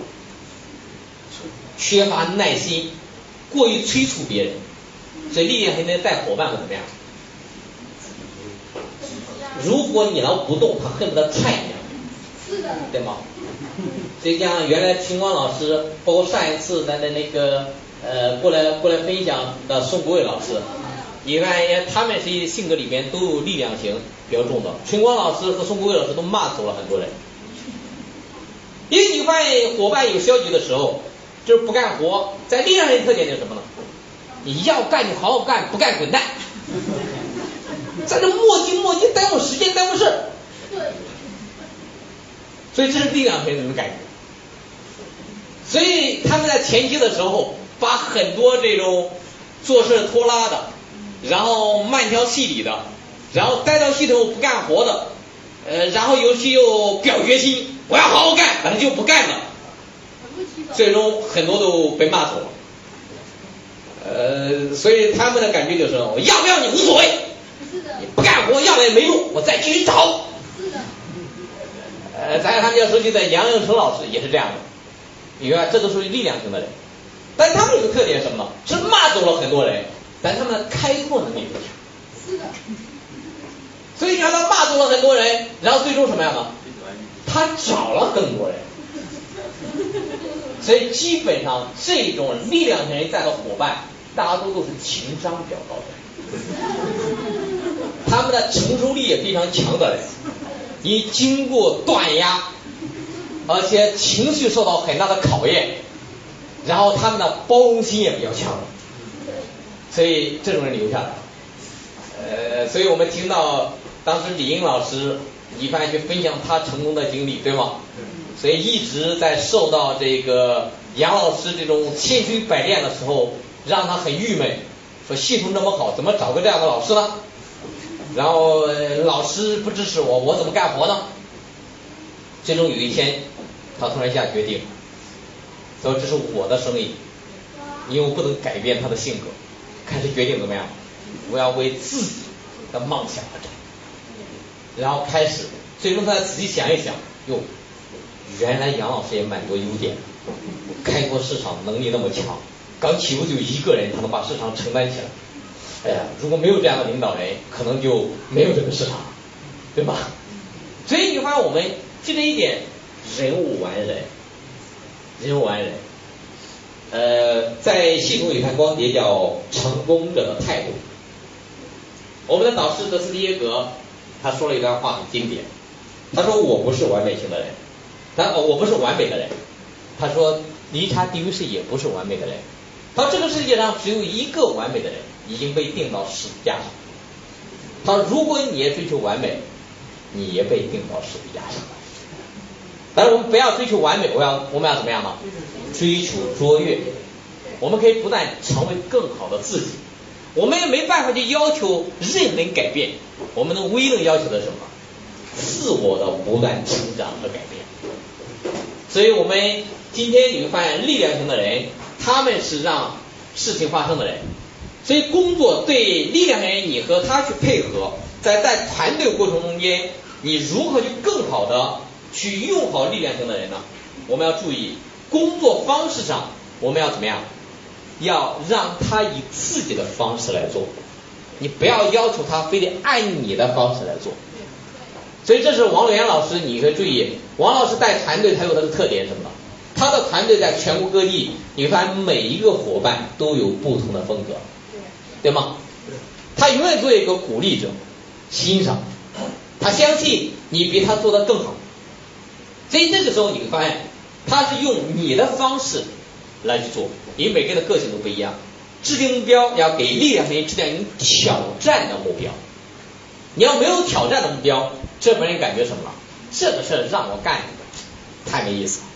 缺乏耐心，过于催促别人。所以力量还能带伙伴会怎么样？如果你能不动，他恨不得踹你，是的，对吗？所以像原来秦光老师，包括上一次咱的那个呃过来过来分享的宋国伟老师。你看他们是性格里面都有力量型比较重的。春光老师和宋国伟老师都骂走了很多人。因为你发现伙伴有消极的时候，就是不干活，在力量型特点就是什么呢？你要干就好好干，不干滚蛋。在这磨叽磨叽，耽误时间，耽误事。对。所以这是力量型人的感觉。所以他们在前期的时候，把很多这种做事拖拉的，然后慢条斯理的，然后待到系统不干活的，呃，然后尤其又表决心，我要好好干，反正就不干了，最终很多都被骂走了。呃，所以他们的感觉就是，我要不要你无所谓，你不干活要了也没用，我再继续找。呃，咱他们要熟悉的杨永成老师也是这样的。你看，这都属于力量型的人，但他们有个特点什么呢？是骂走了很多人，但他们的开拓能力不强。是的。所以你看他骂走了很多人，然后最终什么样呢？他找了更多人。所以基本上这种力量型人在的伙伴，大多都是情商比较高的人，他们的承受力也非常强的人，你经过断压。而且情绪受到很大的考验，然后他们的包容心也比较强，所以这种人留下来。呃，所以我们听到当时李英老师一番去分享他成功的经历，对吗？所以一直在受到这个杨老师这种千锤百炼的时候，让他很郁闷，说系统这么好，怎么找个这样的老师呢？然后老师不支持我，我怎么干活呢？最终有一天。他突然下决定，说这是我的生意，因为我不能改变他的性格，开始决定怎么样，我要为自己的梦想而战，然后开始，最终他仔细想一想，哟，原来杨老师也蛮多优点，开拓市场能力那么强，刚起步就一个人，他能把市场承担起来，哎呀，如果没有这样的领导人，可能就没有这个市场，对吧？所以你发现我们记得一点。人无完人，人无完人。呃，在系统里看光碟叫成功者的态度。我们的导师德斯蒂耶格他说了一段话很经典，他说我不是完美型的人，他我不是完美的人。他说理查迪维斯也不是完美的人。他说这个世界上只有一个完美的人，已经被定到十字架上。他说如果你也追求完美，你也被定到十字架上了。但是我们不要追求完美，我要我们要怎么样呢？追求卓越。我们可以不断成为更好的自己。我们也没办法去要求任人改变，我们能唯一能要求的是什么？自我的不断成长和改变。所以我们今天你会发现，力量型的人，他们是让事情发生的人。所以工作对力量型人，你和他去配合，在在团队过程中间，你如何去更好的？去用好力量型的人呢，我们要注意工作方式上，我们要怎么样？要让他以自己的方式来做，你不要要求他非得按你的方式来做。所以这是王源老师，你可以注意，王老师带团队他有他的特点什么？他的团队在全国各地，你发现每一个伙伴都有不同的风格，对吗？他永远做一个鼓励者，欣赏，他相信你比他做的更好。所以这个时候你会发现，他是用你的方式来去做，因为每个人的个性都不一样。制定目标要给力量型制定一挑战的目标。你要没有挑战的目标，这帮人感觉什么？这个事儿让我干，太没意思了。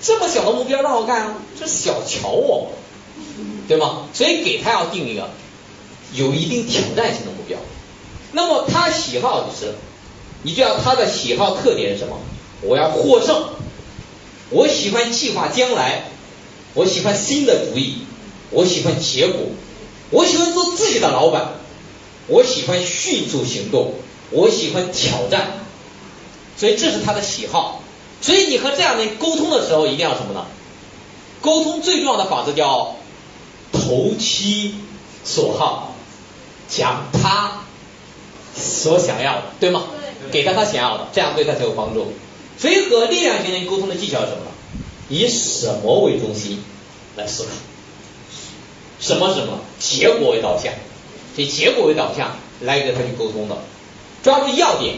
这么小的目标让我干啊，这小瞧我，对吗？所以给他要定一个有一定挑战性的目标。那么他喜好就是。你知道他的喜好特点是什么？我要获胜，我喜欢计划将来，我喜欢新的主意，我喜欢结果，我喜欢做自己的老板，我喜欢迅速行动，我喜欢挑战，所以这是他的喜好。所以你和这样的人沟通的时候，一定要什么呢？沟通最重要的法则叫投其所好，讲他所想要的，对吗？给他他想要的，这样对他才有帮助。所以和力量型人沟通的技巧是什么？以什么为中心来思考？什么什么，结果为导向，以结果为导向来跟他去沟通的，抓住要点，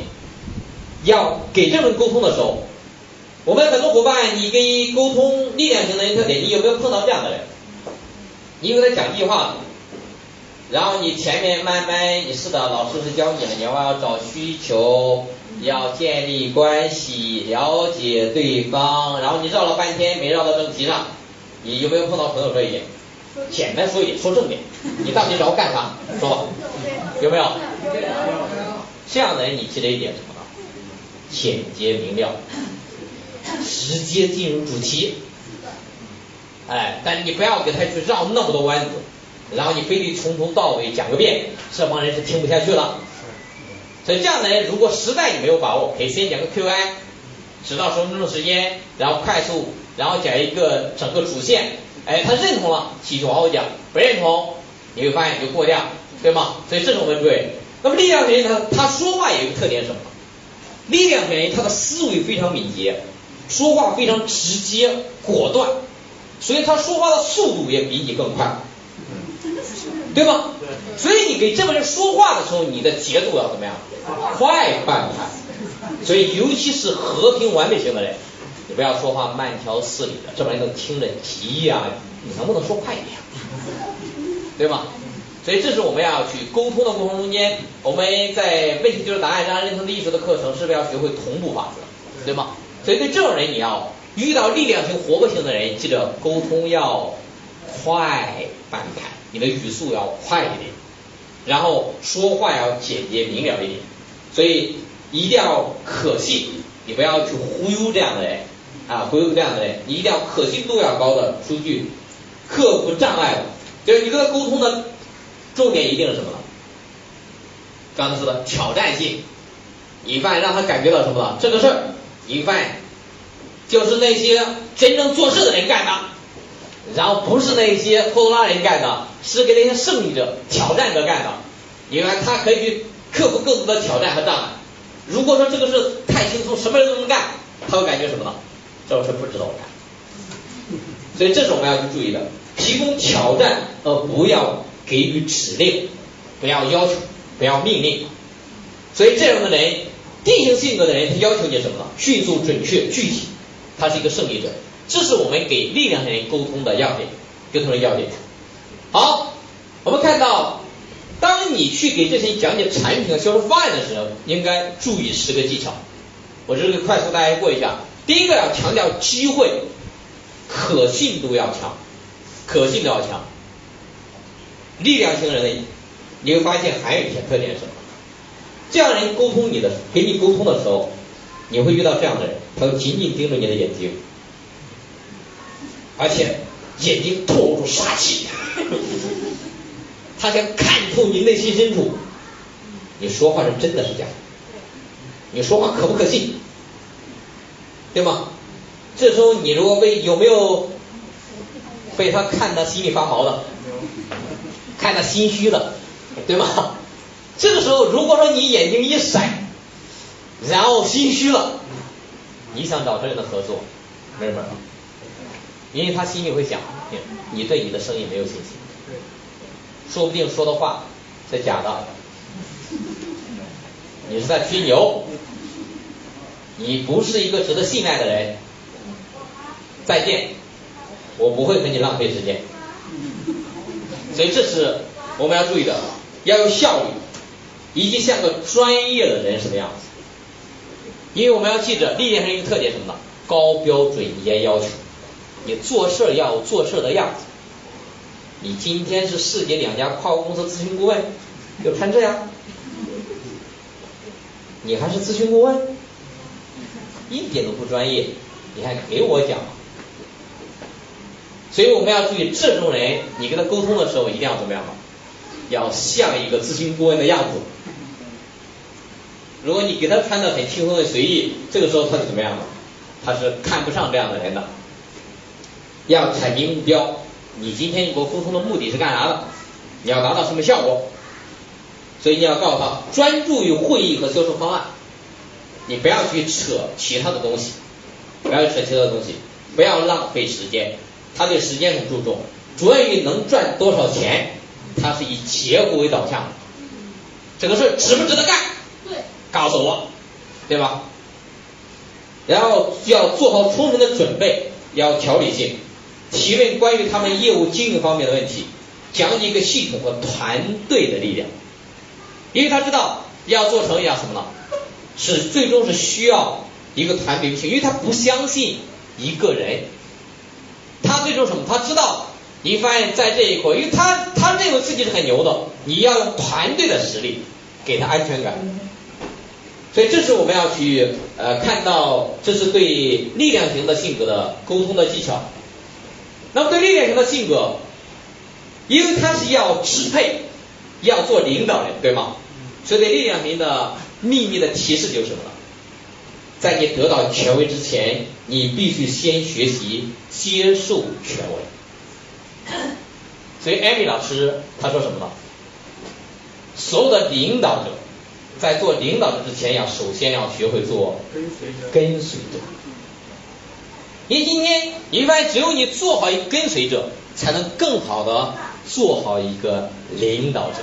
要给这种沟通的时候，我们很多伙伴，你跟沟通力量型的人特点，你有没有碰到这样的人？你跟他讲计划，然后你前面慢慢，你是的，老师是教你的，你要找需求，要建立关系，了解对方，然后你绕了半天没绕到正题上，你有没有碰到朋友这一点？简单说一点，说重点，你到底找我干啥？说吧，有没有？这样的人你记得一点什么呢？简洁明了，直接进入主题。哎，但你不要给他去绕那么多弯子，然后你非得从头到尾讲个遍，这帮人是听不下去了。所以这样的人，如果实在你没有把握，可以先讲个 Q&A，直到十分钟的时间，然后快速，然后讲一个整个主线。哎，他认同了，继续往后讲；不认同，你会发现就过掉，对吗？所以这种问对。那么力量型人他他说话有一个特点什么？力量型人他的思维非常敏捷，说话非常直接果断。所以他说话的速度也比你更快，对吗？所以你给这个人说话的时候，你的节奏要怎么样？快半拍。所以尤其是和平完美型的人，你不要说话慢条斯理的，这帮人都听着急呀。你能不能说快一点？对吗？所以这是我们要去沟通的过程中间，我们在问题就是答案让人认同的艺术的课程，是不是要学会同步法则？对吗？所以对这种人你要。遇到力量型、活泼型的人，记得沟通要快半拍，你的语速要快一点，然后说话要简洁明了一点，所以一定要可信，你不要去忽悠这样的人啊，忽悠这样的人，你一定要可信度要高的出去克服障碍的，就是你跟他沟通的重点一定是什么呢？刚才说的挑战性，一犯让他感觉到什么了？这个事儿一犯。就是那些真正做事的人干的，然后不是那些拖拉人干的，是给那些胜利者、挑战者干的。因为他可以去克服更多的挑战和障碍。如果说这个事太轻松，什么人都能干，他会感觉什么呢？这种事不值得我干。所以这是我们要去注意的，提供挑战而不要给予指令，不要要求，不要命令。所以这样的人定型性格的人，他要求你什么呢？迅速、准确、具体。他是一个胜利者，这是我们给力量的人沟通的要点，沟通的要点。好，我们看到，当你去给这些人讲解产品和销售方案的时候，应该注意十个技巧。我这个快速大家过一下。第一个要强调机会，可信度要强，可信度要强。力量型人呢，你会发现还有一些特点是什么？这样人沟通你的，给你沟通的时候。你会遇到这样的人，他会紧紧盯着你的眼睛，而且眼睛透露出杀气，他想看透你内心深处，你说话是真的是假？你说话可不可信？对吗？这时候你如果被有没有被他看得心里发毛的，看得心虚的，对吗？这个时候如果说你眼睛一闪。然后心虚了，你想找这人的合作，没人因为他心里会想，你对你的生意没有信心，说不定说的话是假的，你是在吹牛，你不是一个值得信赖的人，再见，我不会跟你浪费时间，所以这是我们要注意的，要有效率，以及像个专业的人什么样子。因为我们要记着，力量型一个特点什么呢？高标准严要求，你做事要做事的样子。你今天是世界两家跨国公司咨询顾问，就穿这样，你还是咨询顾问，一点都不专业，你还给我讲？所以我们要注意，这种人，你跟他沟通的时候一定要怎么样？要像一个咨询顾问的样子。如果你给他穿的很轻松的随意，这个时候他是怎么样的？他是看不上这样的人的。要阐明目标，你今天你给我沟通的目的是干啥的？你要达到什么效果？所以你要告诉他，专注于会议和销售方案，你不要去扯其他的东西，不要扯其他的东西，不要浪费时间。他对时间很注重，着眼于能赚多少钱，他是以结果为导向。这个事值不值得干？对，告诉我，对吧？然后要做好充分的准备，要条理性，提问关于他们业务经营方面的问题，讲解一个系统和团队的力量，因为他知道要做成要什么呢？是最终是需要一个团队性，因为他不相信一个人，他最终什么？他知道你发现在这一块，因为他他认为自己是很牛的，你要用团队的实力给他安全感。所以这是我们要去呃看到，这是对力量型的性格的沟通的技巧。那么对力量型的性格，因为他是要支配，要做领导人，对吗？所以对力量型的秘密的提示就是什么呢？在你得到权威之前，你必须先学习接受权威。所以艾米老师他说什么呢？所有的领导者。在做领导者之前，要首先要学会做跟随者。跟随者。因为今天你发现，只有你做好一个跟随者，才能更好的做好一个领导者。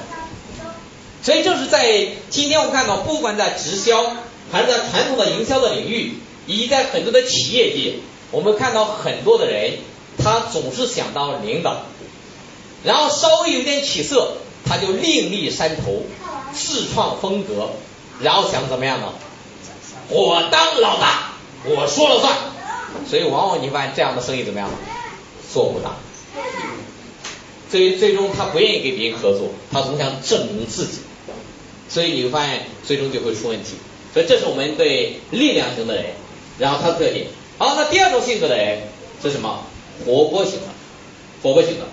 所以，就是在今天我看到，不管在直销，还是在传统的营销的领域，以及在很多的企业界，我们看到很多的人，他总是想当领导，然后稍微有点起色，他就另立山头。自创风格，然后想怎么样呢？我当老大，我说了算。所以往往你发现这样的生意怎么样？做不大。所以最终他不愿意跟别人合作，他总想证明自己。所以你会发现最终就会出问题。所以这是我们对力量型的人，然后他的特点。好，那第二种性格的人是什么？活泼型的，活泼型的。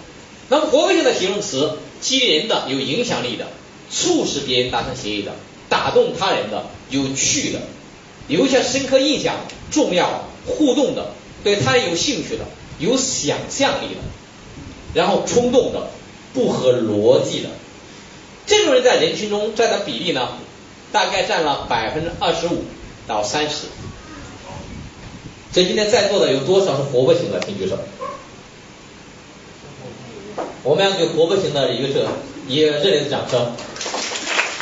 那么活泼型的形容词，激人的，有影响力的。促使别人达成协议的，打动他人的，有趣的，留下深刻印象，重要互动的，对他有兴趣的，有想象力的，然后冲动的，不合逻辑的，这种人在人群中占的比例呢，大概占了百分之二十五到三十。所以今天在座的有多少是活泼型的？请举手。我们要给活泼型的一个热一个热烈的掌声。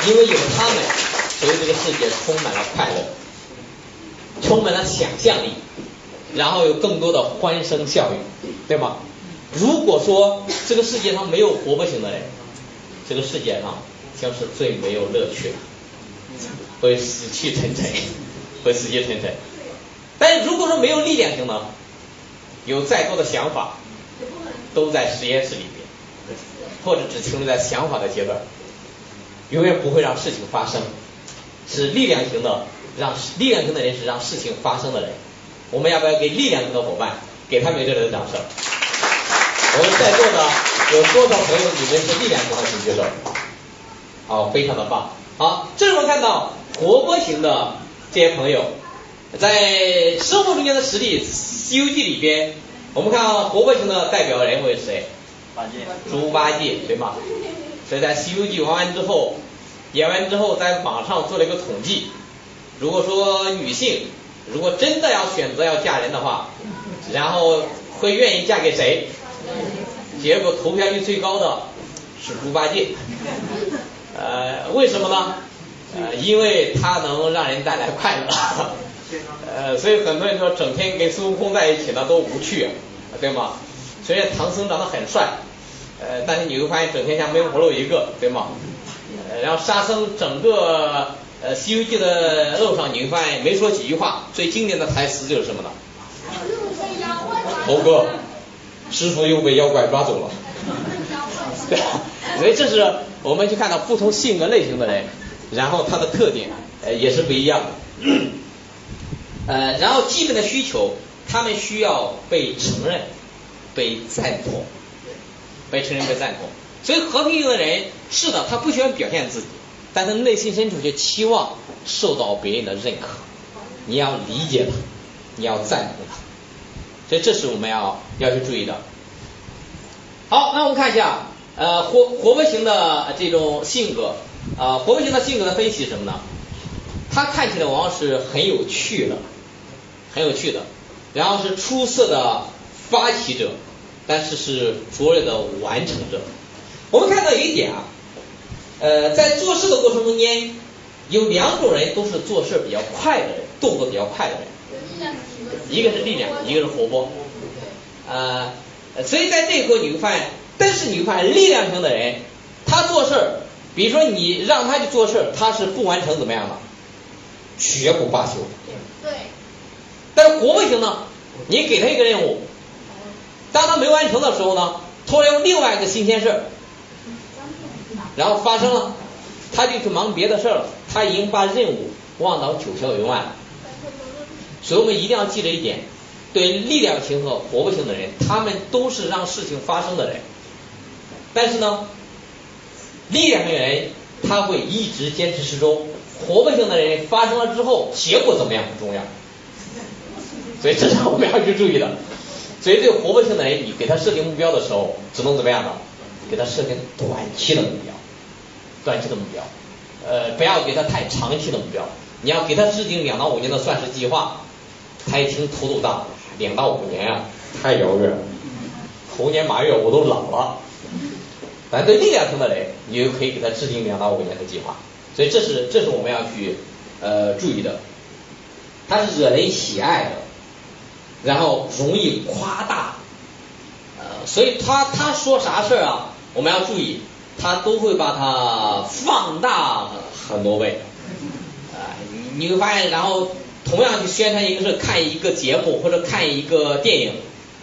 因为有他们，所以这个世界充满了快乐，充满了想象力，然后有更多的欢声笑语，对吗？如果说这个世界上没有活泼型的人，这个世界上将是最没有乐趣的，会死气沉沉，会死气沉沉。但是如果说没有力量型的，有再多的想法，都在实验室里面，或者只停留在想法的阶段。永远不会让事情发生，是力量型的，让力量型的人是让事情发生的人。我们要不要给力量型的伙伴给他们热烈的掌声？我们在座的有多少朋友你们是力量型的，请举手。好，非常的棒。好，这是我们看到活泼型的这些朋友，在生活中间的实例《西游记》里边，我们看活泼型的代表人物是谁？八戒。猪八戒，对吗？所以在《西游记》玩完之后，演完之后，在网上做了一个统计。如果说女性如果真的要选择要嫁人的话，然后会愿意嫁给谁？结果投票率最高的是猪八戒。呃，为什么呢？呃，因为他能让人带来快乐。呃，所以很多人说，整天跟孙悟空在一起呢多无趣，对吗？虽然唐僧长得很帅。呃，但是你会发现整天像闷葫芦一个，对吗？呃，然后沙僧整个呃《西游记》的路上，你会发现没说几句话，最经典的台词就是什么呢？猴哥，师傅又被妖怪抓走了。对，所以这是我们去看到不同性格类型的人，然后他的特点呃也是不一样的。呃，然后基本的需求，他们需要被承认、被赞同。被承认被赞同，所以和平型的人是的，他不喜欢表现自己，但他内心深处却期望受到别人的认可。你要理解他，你要赞同他，所以这是我们要要去注意的。好，那我们看一下呃活活泼型的这种性格啊，活泼型的性格的分析什么呢？他看起来往往是很有趣的，很有趣的，然后是出色的发起者。但是是卓越的完成者。我们看到一点啊，呃，在做事的过程中间，有两种人都是做事比较快的人，动作比较快的人。一个是力量，一个是活泼。呃，所以在这一块你会发现，但是你会发现力量型的人，他做事，比如说你让他去做事，他是不完成怎么样的，绝不罢休。对。但是活泼型呢，你给他一个任务，当他没完成的时候呢，突然用另外一个新鲜事儿，然后发生了，他就去忙别的事儿了，他已经把任务忘到九霄云外了。所以我们一定要记着一点，对力量型和活泼型的人，他们都是让事情发生的人。但是呢，力量型的人他会一直坚持始终，活泼型的人发生了之后，结果怎么样不重要。所以这是我们要去注意的。所以对活泼型的人，你给他设定目标的时候，只能怎么样呢？给他设定短期的目标，短期的目标，呃，不要给他太长期的目标。你要给他制定两到五年的算式计划。他一听头都大，两到五年啊，太遥远了。猴年马月我都老了。反正力量型的人，你就可以给他制定两到五年的计划。所以这是这是我们要去呃注意的。他是惹人喜爱的，然后容易夸大，呃，所以他他说啥事儿啊，我们要注意，他都会把它放大很多倍。啊，你会发现，然后。同样去宣传一个是看一个节目或者看一个电影，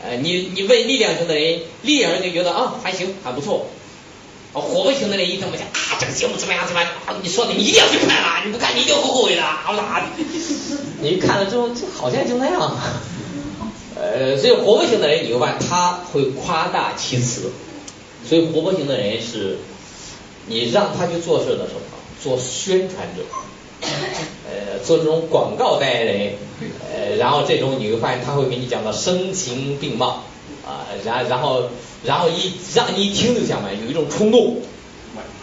呃，你你问力量型的人，力量人就觉得啊还行还不错，火不型的人一这么讲啊这个节目怎么样怎么样，你说的你一定要去看啊，你不看你一定后悔的，啊啦？你看了之后就好像就那样，呃，所以活泼型的人你会发现他会夸大其词，所以活泼型的人是，你让他去做事的时候做宣传者。呃，做这种广告代言人，呃，然后这种你会发现他会给你讲的声情并茂啊，然然后然后一让你一听就想买，有一种冲动，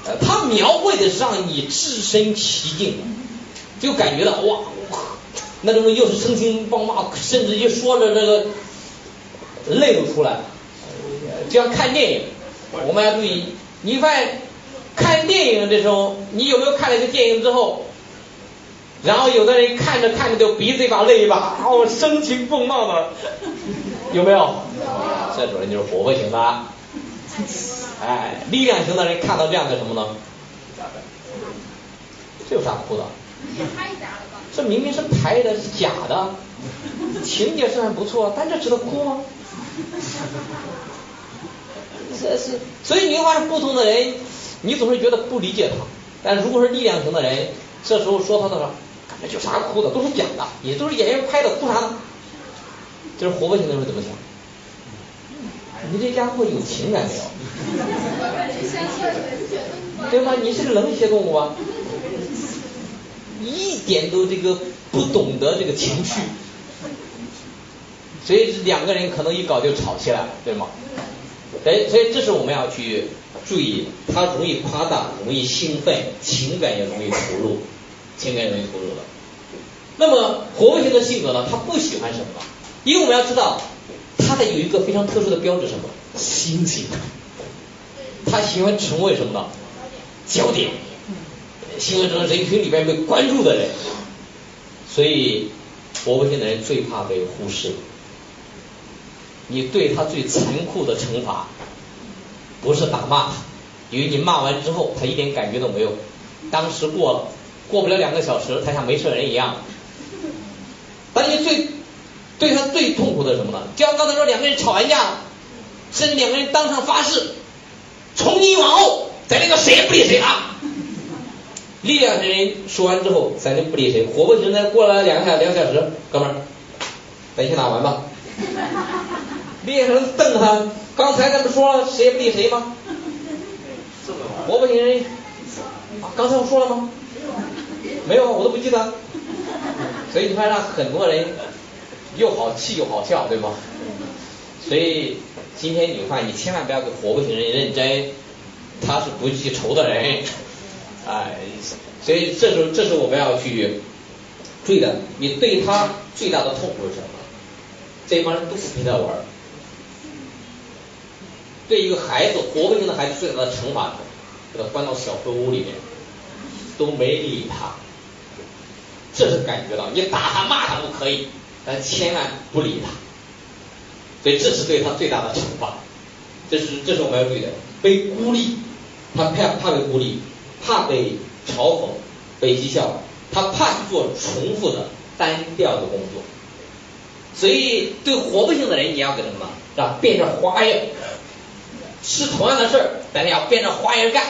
呃，他描绘的是让你置身其境，就感觉到哇，那种又是声情并茂，甚至一说着这个泪都出来了，就像看电影，我们要注意，你发现看电影的时候，你有没有看了一个电影之后？然后有的人看着看着就鼻子一把泪一把，哦，声情并茂的，有没有？有。这种人就是活泼型的。哎，力量型的人看到这样的什么呢？这有啥哭的？这明明是拍的，是假的，情节虽然不错，但这值得哭吗？这是，所以你会发现不同的人，你总是觉得不理解他。但如果是力量型的人，这时候说他的时候。那有啥哭的？都是假的，也都是演员拍的，哭啥呢？就是活泼型的人怎么想？你这家伙有情感没有？对吗？你是个冷血动物啊，一点都这个不懂得这个情绪，所以两个人可能一搞就吵起来了，对吗？哎，所以这是我们要去注意，他容易夸大，容易兴奋，情感也容易投入。情感也容易投入的，那么活泼型的性格呢？他不喜欢什么？因为我们要知道，他的有一个非常特殊的标志，什么？心情。他喜欢成为什么呢？焦点，喜欢成为人群里面被关注的人。所以，活泼型的人最怕被忽视。你对他最残酷的惩罚，不是打骂，因为你骂完之后，他一点感觉都没有，当时过了。过不了两个小时，他像没事人一样。但你最对他最痛苦的什么呢？就像刚才说，两个人吵完架，甚至两个人当场发誓，从今往后，咱那个谁也不理谁啊。力量型人说完之后，咱就不理谁。活泼型的过了两个小两小时，哥们儿，咱先打完吧。力量型瞪他，刚才咱不说了谁也不理谁吗？活泼型人，刚才我说了吗？没有，我都不记得。所以你看，让很多人又好气又好笑，对吗？所以今天你看，你千万不要给活不行人认真，他是不记仇的人，哎，所以这时候，这是我们要去注意的。你对他最大的痛苦是什么？这帮人都不陪他玩，对一个孩子活泼型的孩子最大的惩罚，给他关到小黑屋里面，都没理他。这是感觉到，你打他骂他都可以，但千万不理他。所以这是对他最大的惩罚。这是这是我们要注意的，被孤立，他怕怕被孤立，怕被嘲讽、被讥笑，他怕去做重复的单调的工作。所以对活泼型的人，你要给他什么？让？变着花样，是同样的事儿，但是要变着花样干，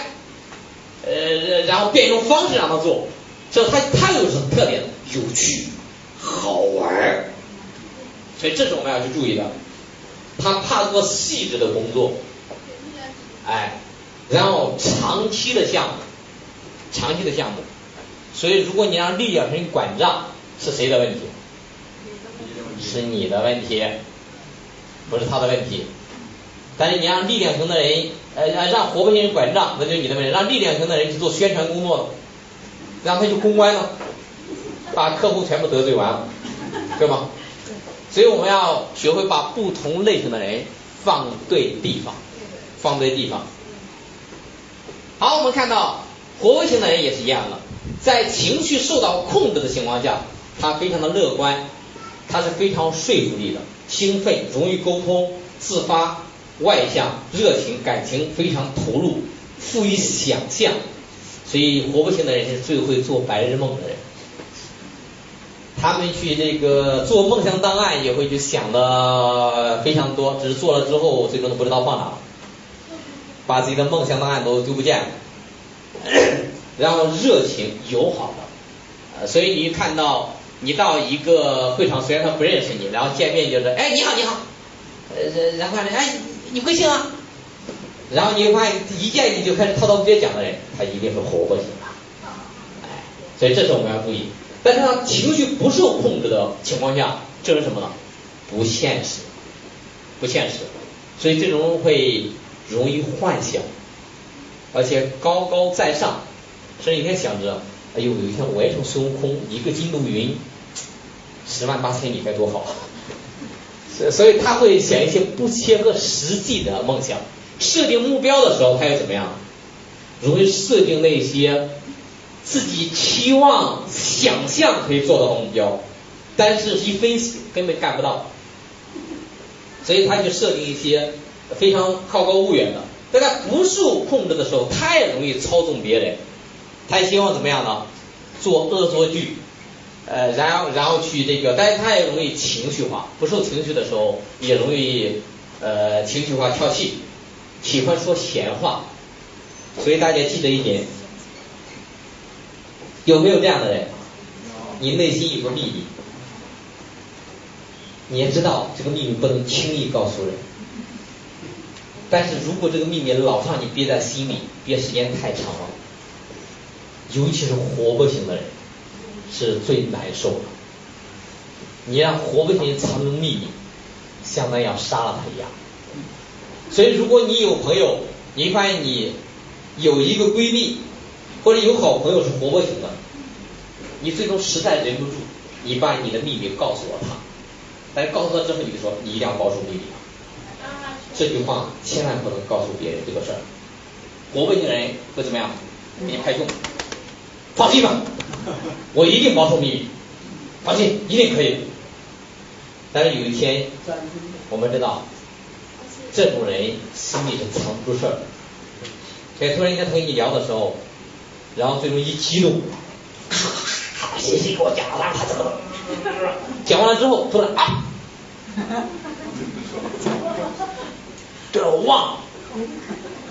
呃，然后变一种方式让他做。这他他有什么特点？有趣、好玩儿，所以这是我们要去注意的。他怕做细致的工作，哎，然后长期的项目，长期的项目，所以如果你让力量型管账，是谁的问题？是你的问题，不是他的问题。但是你让力量型的人，呃，让活泼型人管账，那就是你的问题。让力量型的人去做宣传工作了？让他去公关了，把客户全部得罪完了，对吗？所以我们要学会把不同类型的人放对地方，放对地方。好，我们看到活泼型的人也是一样的，在情绪受到控制的情况下，他非常的乐观，他是非常说服力的，兴奋，容易沟通，自发，外向，热情，感情非常投入，富于想象。所以活泼型的人是最会做白日梦的人，他们去这个做梦想档案也会去想的非常多，只是做了之后最终都不知道放哪了，把自己的梦想档案都丢不见了。然后热情友好的，呃，所以你看到你到一个会场，虽然他不认识你，然后见面就是哎你好你好，呃然后呢哎你贵姓啊？然后你会发现，一见你就开始滔滔不绝讲的人，他一定是活泼型的，哎，所以这是我们要注意。但是呢，情绪不受控制的情况下，这是什么呢？不现实，不现实。所以这种人会容易幻想，而且高高在上，甚至一天想着，哎呦，有一天我也成孙悟空，一个筋斗云，十万八千里该多好。所以他会想一些不切合实际的梦想。设定目标的时候，他又怎么样？容易设定那些自己期望、想象可以做到的目标，但是一分析根本干不到，所以他就设定一些非常好高骛远的。在他不受控制的时候，他也容易操纵别人。他也希望怎么样呢？做恶作剧，呃，然后然后去这个，但是他也容易情绪化，不受情绪的时候也容易呃情绪化跳戏。喜欢说闲话，所以大家记得一点，有没有这样的人？你内心有个秘密，你也知道这个秘密不能轻易告诉人，但是如果这个秘密老让你憋在心里，憋时间太长了，尤其是活泼型的人，是最难受的。你让活泼型藏着秘密，相当于要杀了他一样。所以，如果你有朋友，你发现你有一个闺蜜或者有好朋友是活泼型的，你最终实在忍不住，你把你的秘密告诉了他，但告诉他之后，你就说你一定要保守秘密，这句话千万不能告诉别人这个事儿。活泼型人会怎么样？给你拍胸，放心吧，我一定保守秘密，放心，一定可以。但是有一天，我们知道。这种人心里是藏不住事儿，所以突然间他跟你聊的时候，然后最终一激动，咔，信息给我讲了，他怎么怎么，讲完了之后突然啊，对了，我忘了，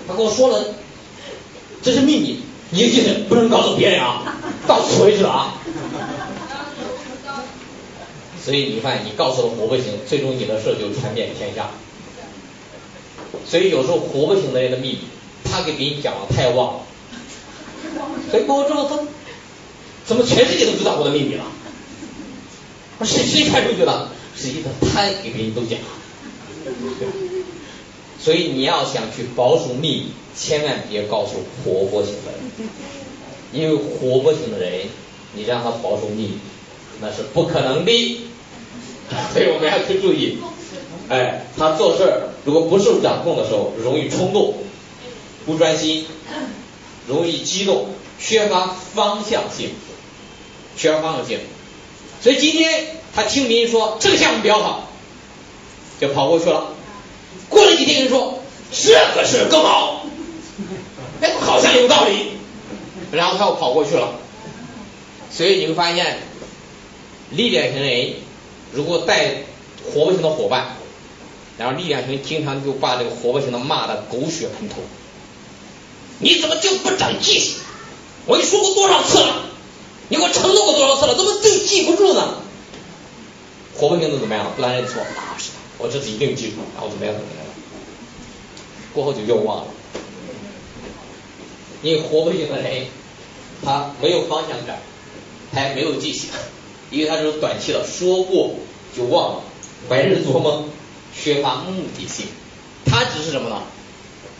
他跟我说了，这是秘密，你记得不能告诉别人啊，到此为止啊。所以你发现你告诉了活不行，最终你的事就传遍天下。所以有时候活不行的人的秘密，他给别人讲了，他也忘了。所以过后之后，他怎么全世界都知道我的秘密了？谁谁传出去了？实际上他给别人都讲了。所以你要想去保守秘密，千万别告诉活泼型的人，因为活泼型的人，你让他保守秘密，那是不可能的。所以我们要去注意，哎，他做事。如果不受掌控的时候，容易冲动、不专心、容易激动、缺乏方向性、缺乏方向性。所以今天他听别人说这个项目比较好，就跑过去了。过了几天，人说这个事更好，哎，好像有道理，然后他又跑过去了。所以你会发现，力量型人如果带活泼型的伙伴，然后力量型经常就把这个活泼型的骂的狗血喷头。你怎么就不长记性？我跟你说过多少次了？你给我承诺过多少次了？怎么就记不住呢？活泼型的怎么样？不然认错啊，是的，我这次一定记住，然后怎么样怎么样？过后就又忘了。因为活泼型的人，他没有方向感，他也没有记性，因为他这是短期的，说过就忘了，白日做梦，缺乏目的性。他只是什么呢？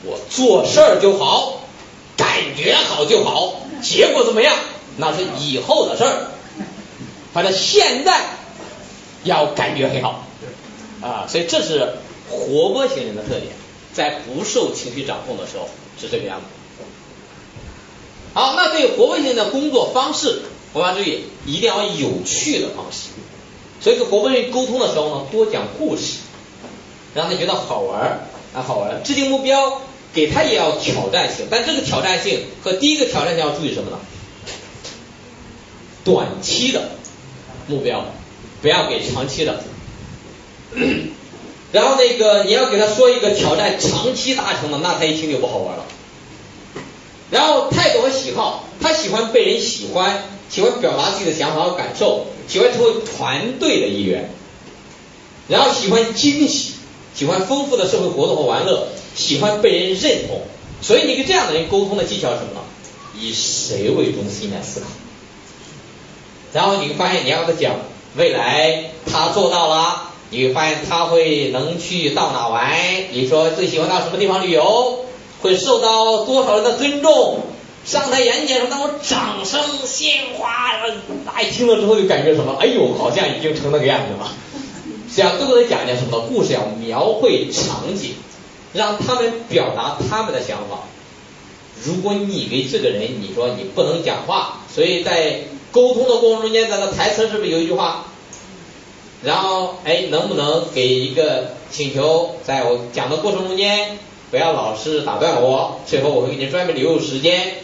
我做事儿就好，感觉好就好，结果怎么样？那是以后的事儿。反正现在要感觉很好啊，所以这是活泼型人的特点。在不受情绪掌控的时候是这个样子。好，那对活泼型的工作方式，我们要注意，一定要有趣的方式。所以跟活泼型沟通的时候呢，多讲故事，让他觉得好玩啊，好玩。制定目标，给他也要挑战性，但这个挑战性和第一个挑战性要注意什么呢？短期的目标，不要给长期的。然后那个你要给他说一个挑战长期达成的，那他一听就不好玩了。然后态度和喜好，他喜欢被人喜欢，喜欢表达自己的想法和感受，喜欢成为团队的一员。然后喜欢惊喜，喜欢丰富的社会活动和玩乐，喜欢被人认同。所以你跟这样的人沟通的技巧是什么？以谁为中心来思考。然后你会发现，你要跟他讲未来他做到了。你会发现他会能去到哪玩？你说最喜欢到什么地方旅游？会受到多少人的尊重？上台演讲时当中掌声、鲜花，大家听了之后就感觉什么？哎呦，好像已经成那个样子了。是要都给他讲讲什么？故事要描绘场景，让他们表达他们的想法。如果你给这个人你说你不能讲话，所以在沟通的过程中间，咱的台词是不是有一句话？然后，哎，能不能给一个请求，在我讲的过程中间，不要老是打断我，最后我会给你专门留出时间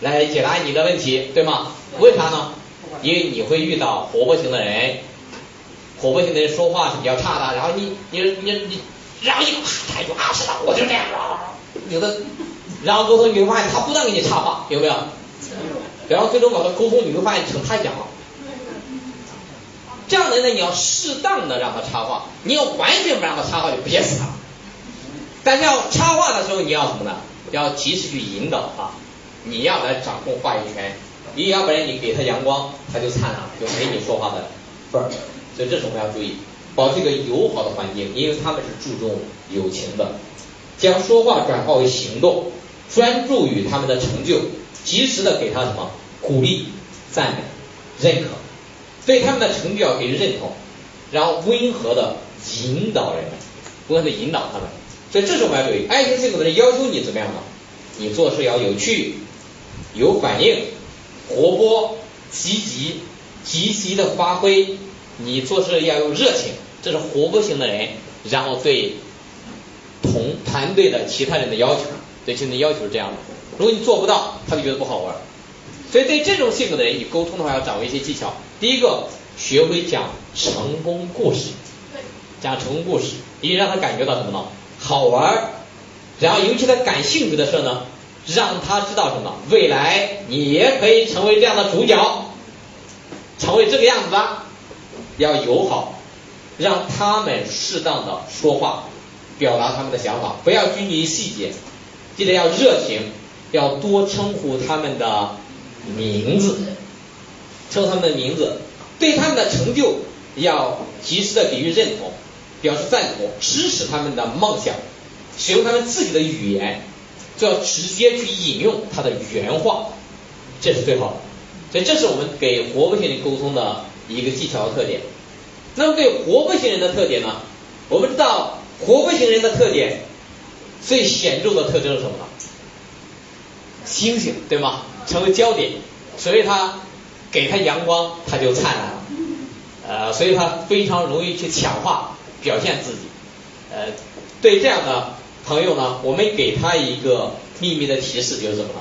来解答你的问题，对吗？为啥呢？因为你会遇到活泼型的人，活泼型的人说话是比较差的，然后你你你你，然后你他就啊是的，我就这样，有的，然后沟通你会发现他不断给你插话，有没有？然后最终搞到沟通你会发现成他讲了。这样的人呢，你要适当的让他插话，你要完全不让他插话就憋死他。但是要插话的时候，你要什么呢？要及时去引导他，你要来掌控话语权，你要不然你给他阳光，他就灿烂，就没你说话的份儿。所以这是我们要注意，保持一个友好的环境，因为他们是注重友情的，将说话转化为行动，专注于他们的成就，及时的给他什么鼓励、赞美、认可。对他们的成就要给予认同，然后温和的引导人们，温和的引导他们。所以这是我们要注意，爱情性格的人要求你怎么样呢？你做事要有趣、有反应、活泼、积极、积极的发挥。你做事要有热情，这是活泼型的人。然后对同团队的其他人的要求，对其他人的要求是这样的。如果你做不到，他就觉得不好玩。所以对这种性格的人，你沟通的话要掌握一些技巧。第一个，学会讲成功故事，讲成功故事，你让他感觉到什么呢？好玩。然后尤其他感兴趣的事呢，让他知道什么？未来你也可以成为这样的主角，成为这个样子的。要友好，让他们适当的说话，表达他们的想法，不要拘泥于细节。记得要热情，要多称呼他们的。名字，称他们的名字，对他们的成就要及时的给予认同，表示赞同，支持他们的梦想，使用他们自己的语言，就要直接去引用他的原话，这是最好的。所以这是我们给活泼型人沟通的一个技巧和特点。那么对活泼型人的特点呢？我们知道活泼型人的特点最显著的特征是什么呢？星星，对吗？成为焦点，所以他给他阳光，他就灿烂了。呃，所以他非常容易去强化表现自己。呃，对这样的朋友呢，我们给他一个秘密的提示，就是什么呢？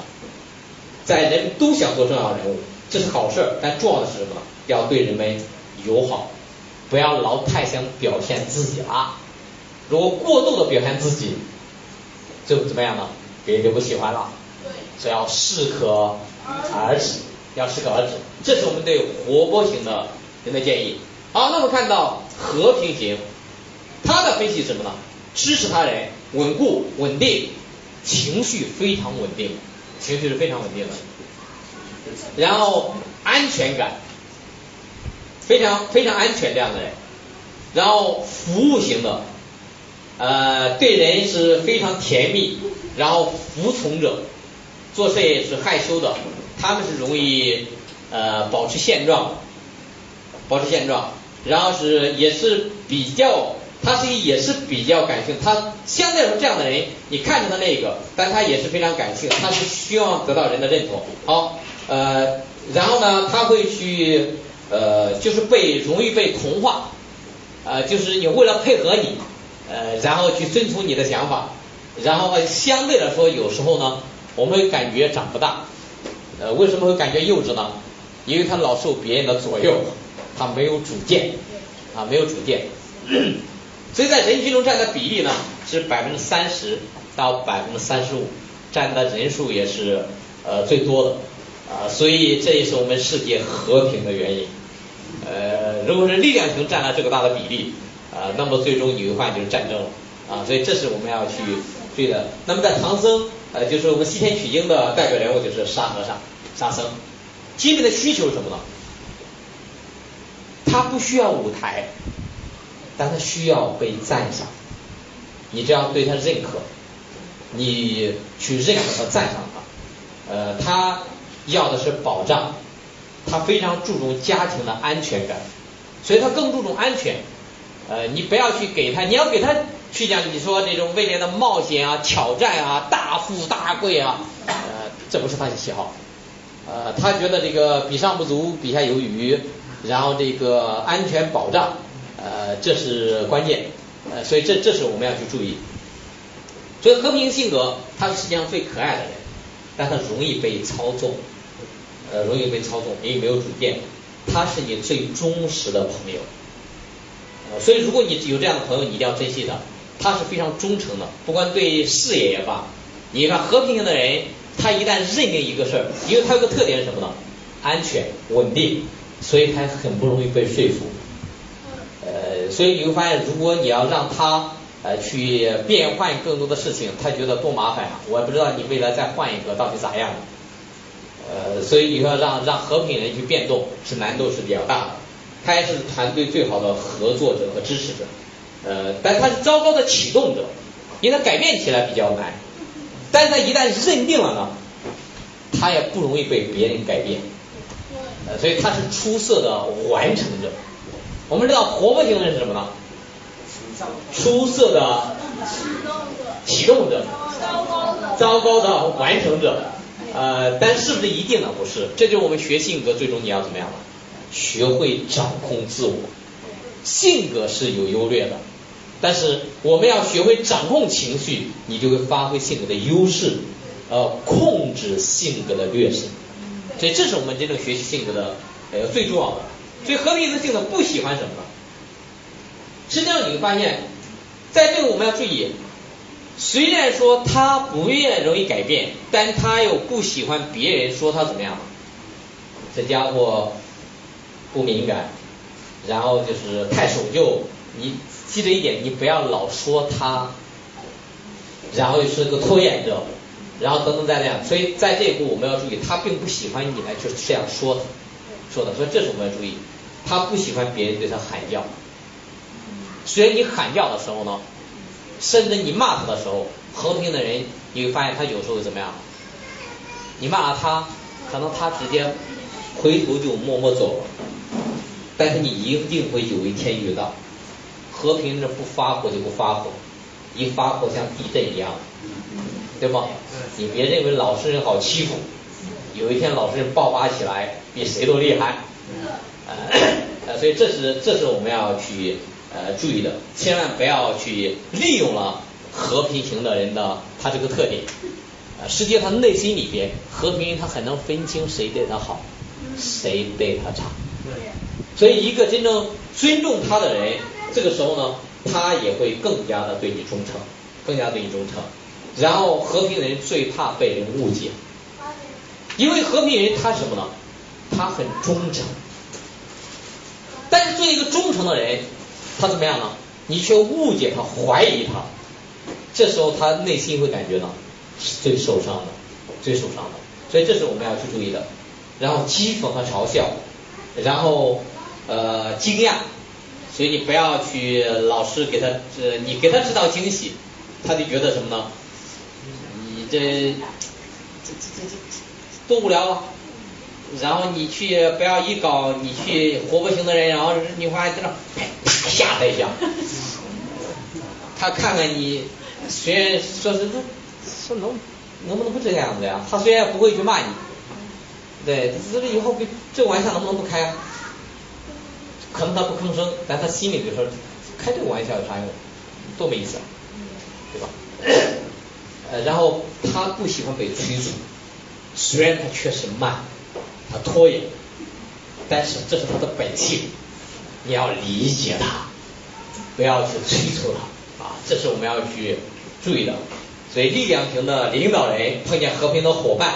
在人都想做重要人物，这是好事，但重要的是什么？要对人们友好，不要老太想表现自己了。如果过度的表现自己，就怎么样呢？别人就不喜欢了。所以要适可而止，要适可而止。这是我们对活泼型的人的建议。好，那么看到和平型，他的分析是什么呢？支持他人，稳固、稳定，情绪非常稳定，情绪是非常稳定的。然后安全感，非常非常安全这样的人。然后服务型的，呃，对人是非常甜蜜，然后服从者。做事也是害羞的，他们是容易呃保持现状，保持现状，然后是也是比较，他是也是比较感性，他相对来说这样的人，你看着他那个，但他也是非常感性，他是希望得到人的认同。好，呃，然后呢，他会去呃就是被容易被同化，呃就是你为了配合你，呃然后去遵从你的想法，然后相对来说有时候呢。我们会感觉长不大，呃，为什么会感觉幼稚呢？因为他老受别人的左右，他没有主见，啊，没有主见，所以在人群中占的比例呢是百分之三十到百分之三十五，占的人数也是呃最多的，啊，所以这也是我们世界和平的原因，呃，如果是力量型占了这个大的比例，啊，那么最终你会发现就是战争了，啊，所以这是我们要去追的。那么在唐僧。呃，就是我们西天取经的代表人物，就是沙和尚、沙僧。基本的需求是什么呢？他不需要舞台，但他需要被赞赏。你只要对他认可，你去认可和赞赏他。呃，他要的是保障，他非常注重家庭的安全感，所以他更注重安全。呃，你不要去给他，你要给他。去讲你说这种未来的冒险啊、挑战啊、大富大贵啊，呃，这不是他的喜好，呃，他觉得这个比上不足，比下有余，然后这个安全保障，呃，这是关键，呃，所以这这是我们要去注意。所以和平性格，他是世界上最可爱的人，但他容易被操纵，呃，容易被操纵，因为没有主见，他是你最忠实的朋友，呃，所以如果你有这样的朋友，你一定要珍惜他。他是非常忠诚的，不管对事业也罢，你看和平型的人，他一旦认定一个事儿，因为他有个特点是什么呢？安全稳定，所以他很不容易被说服。呃，所以你会发现，如果你要让他呃去变换更多的事情，他觉得多麻烦啊！我也不知道你未来再换一个到底咋样。呃，所以你说让让和平人去变动，是难度是比较大的。他也是团队最好的合作者和支持者。呃，但他是糟糕的启动者，因为他改变起来比较难，但是他一旦认定了呢，他也不容易被别人改变，呃，所以他是出色的完成者。我们知道活泼型的人是什么呢？出色的启动者，糟糕的完成者。呃，但是不是一定呢？不是，这就是我们学性格，最终你要怎么样了？学会掌控自我。性格是有优劣的，但是我们要学会掌控情绪，你就会发挥性格的优势，呃，控制性格的劣势。所以这是我们真正学习性格的呃最重要的。所以和平的性格不喜欢什么呢？实际上你会发现，在这个我们要注意，虽然说他不愿容易改变，但他又不喜欢别人说他怎么样，这家伙不敏感。然后就是太守旧，你记着一点，你不要老说他，然后又是个拖延者，然后等等再那样，所以在这一步我们要注意，他并不喜欢你来就是这样说说的，所以这是我们要注意，他不喜欢别人对他喊叫，虽然你喊叫的时候呢，甚至你骂他的时候，和平的人你会发现他有时候会怎么样，你骂了他，可能他直接回头就默默走了。但是你一定会有一天遇到和平的不发火就不发火，一发火像地震一样，对吗？你别认为老实人好欺负，有一天老实人爆发起来，比谁都厉害。呃，所以这是这是我们要去呃注意的，千万不要去利用了和平型的人的他这个特点。呃，实际上他内心里边和平他很能分清谁对他好，谁对他差。所以一个真正尊重他的人，这个时候呢，他也会更加的对你忠诚，更加对你忠诚。然后和平人最怕被人误解，因为和平人他什么呢？他很忠诚。但是做一个忠诚的人，他怎么样呢？你却误解他、怀疑他，这时候他内心会感觉到是最受伤的、最受伤的。所以这是我们要去注意的。然后讥讽和嘲笑，然后呃惊讶，所以你不要去老是给他呃你给他制造惊喜，他就觉得什么呢？你这这这这多无聊啊！然后你去不要一搞你去活不行的人，然后你发现在那啪啪吓他一下，他看看你虽然说是他说能能不能不这个样子呀？他虽然不会去骂你，对，这个以后这玩笑能不能不开啊？可能他不吭声，但他心里就说开这个玩笑有啥用？多没意思啊，对吧？呃，然后他不喜欢被催促，虽然他确实慢。他拖延，但是这是他的本性，你要理解他，不要去催促他啊，这是我们要去注意的。所以力量型的领导人碰见和平的伙伴，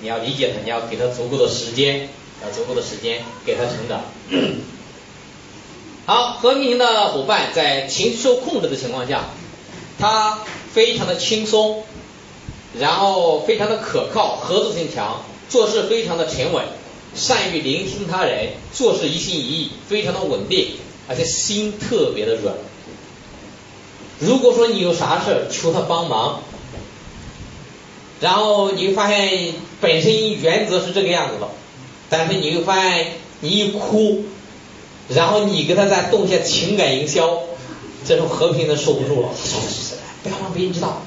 你要理解他，你要给他足够的时间，要足够的时间给他成长。好，和平型的伙伴在情绪受控制的情况下，他非常的轻松，然后非常的可靠，合作性强。做事非常的沉稳，善于聆听他人，做事一心一意，非常的稳定，而且心特别的软。如果说你有啥事求他帮忙，然后你会发现本身原则是这个样子的，但是你会发现你一哭，然后你给他再动些情感营销，这种和平的受不住了，不要让别人知道，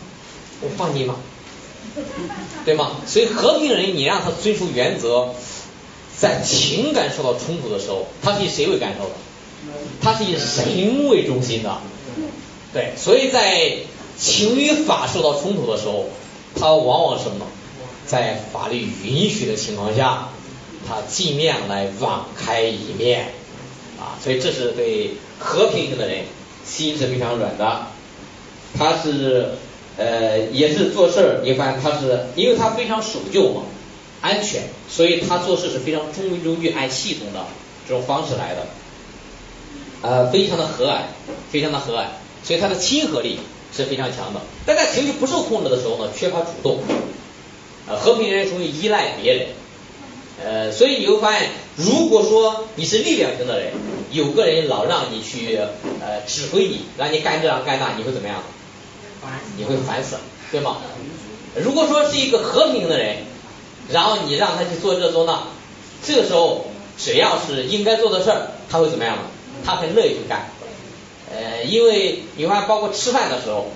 我放你吗？对吗？所以和平人，你让他遵守原则，在情感受到冲突的时候，他是以谁为感受的？他是以人为中心的。对，所以在情与法受到冲突的时候，他往往什么？在法律允许的情况下，他尽量来网开一面啊。所以这是对和平型的人心是非常软的，他是。呃，也是做事儿，你发现他是，因为他非常守旧嘛，安全，所以他做事是非常中规中矩、按系统的这种方式来的，呃，非常的和蔼，非常的和蔼，所以他的亲和力是非常强的。但在情绪不受控制的时候呢，缺乏主动，呃，和平人容易依赖别人，呃，所以你会发现，如果说你是力量型的人，有个人老让你去呃指挥你，让你干这干那，你会怎么样？你会烦死，对吗？如果说是一个和平的人，然后你让他去做这做那，这个时候只要是应该做的事儿，他会怎么样呢？他很乐意去干。呃，因为你看，包括吃饭的时候，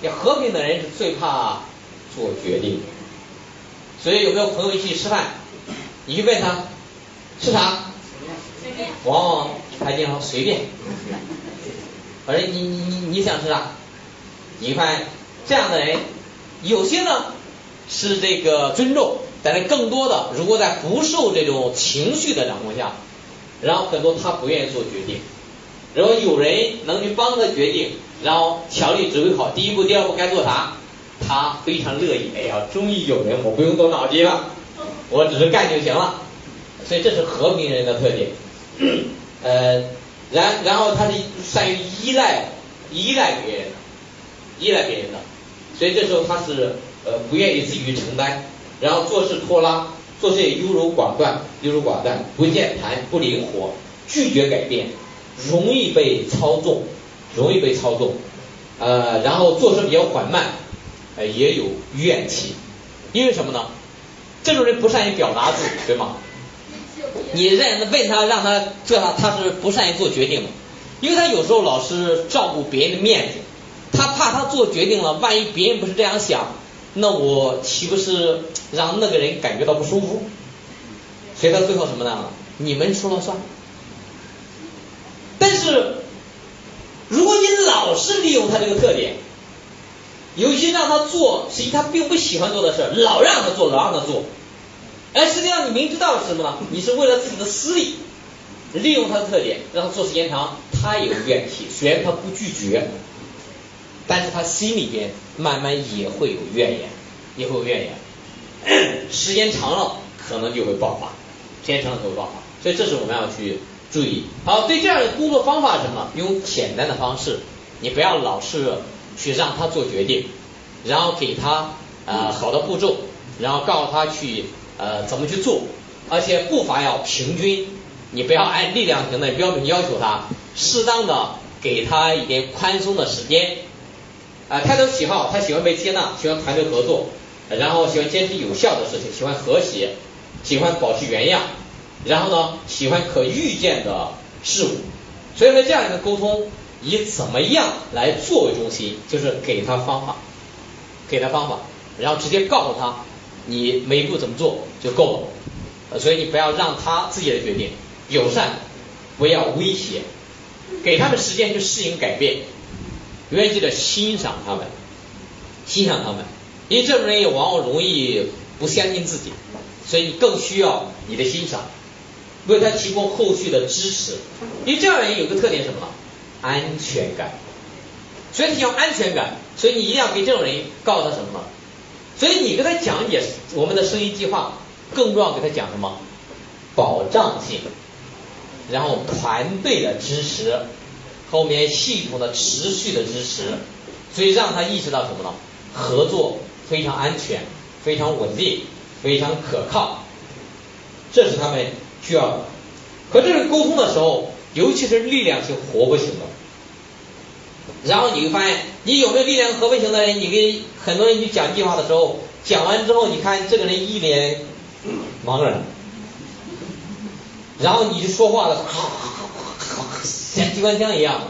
要和平的人是最怕做决定。所以有没有朋友一起吃饭？你去问他吃啥？随便。往往他经常随便。反正你你你你想吃啥？你看这样的人，有些呢是这个尊重，但是更多的如果在不受这种情绪的掌控下，然后很多他不愿意做决定，然后有人能去帮他决定，然后条例指挥好第一步、第二步该做啥，他非常乐意。哎呀，终于有人，我不用动脑筋了，我只是干就行了。所以这是和平人的特点。呃，然然后他是善于依赖依赖别人。依赖别人的，所以这时候他是呃不愿意自己承担，然后做事拖拉，做事优柔寡断，优柔寡断，不健谈，不灵活，拒绝改变，容易被操纵，容易被操纵，呃，然后做事比较缓慢，呃，也有怨气，因为什么呢？这种人不善于表达自己，对吗？你认问他让他做他他是不善于做决定的，因为他有时候老是照顾别人的面子，他怕。他做决定了，万一别人不是这样想，那我岂不是让那个人感觉到不舒服？所以他最后什么呢？你们说了算。但是，如果你老是利用他这个特点，有些让他做实际他并不喜欢做的事，老让他做，老让他做，而实际上你明知道是什么呢？你是为了自己的私利，利用他的特点，让他做时间长，他有怨气，虽然他不拒绝，但是他心里边慢慢也会有怨言，也会有怨言，时间长了可能就会爆发，时间长了就会爆发，所以这是我们要去注意。好，对这样的工作方法是什么？用简单的方式，你不要老是。去让他做决定，然后给他呃好的步骤，然后告诉他去呃怎么去做，而且步伐要平均，你不要按力量型的标准要求他，适当的给他一点宽松的时间。啊，他的喜好，他喜欢被接纳，喜欢团队合作，然后喜欢坚持有效的事情，喜欢和谐，喜欢保持原样，然后呢，喜欢可预见的事物。所以说这样一个沟通。以怎么样来作为中心，就是给他方法，给他方法，然后直接告诉他你每一步怎么做就够了。所以你不要让他自己的决定，友善，不要威胁，给他们时间去适应改变，永远记得欣赏他们，欣赏他们，因为这种人也往往容易不相信自己，所以你更需要你的欣赏，为他提供后续的支持。因为这样人有个特点什么？安全感，所以你要安全感，所以你一定要给这种人告诉他什么？所以你跟他讲解我们的生意计划，更重要给他讲什么？保障性，然后团队的支持，后面系统的持续的支持，所以让他意识到什么呢？合作非常安全，非常稳定，非常可靠，这是他们需要的和这个沟通的时候。尤其是力量型活泼型的，然后你会发现，你有没有力量合不型的人？你跟很多人去讲计划的时候，讲完之后，你看这个人一脸茫然，然后你就说话的，像机关枪一样，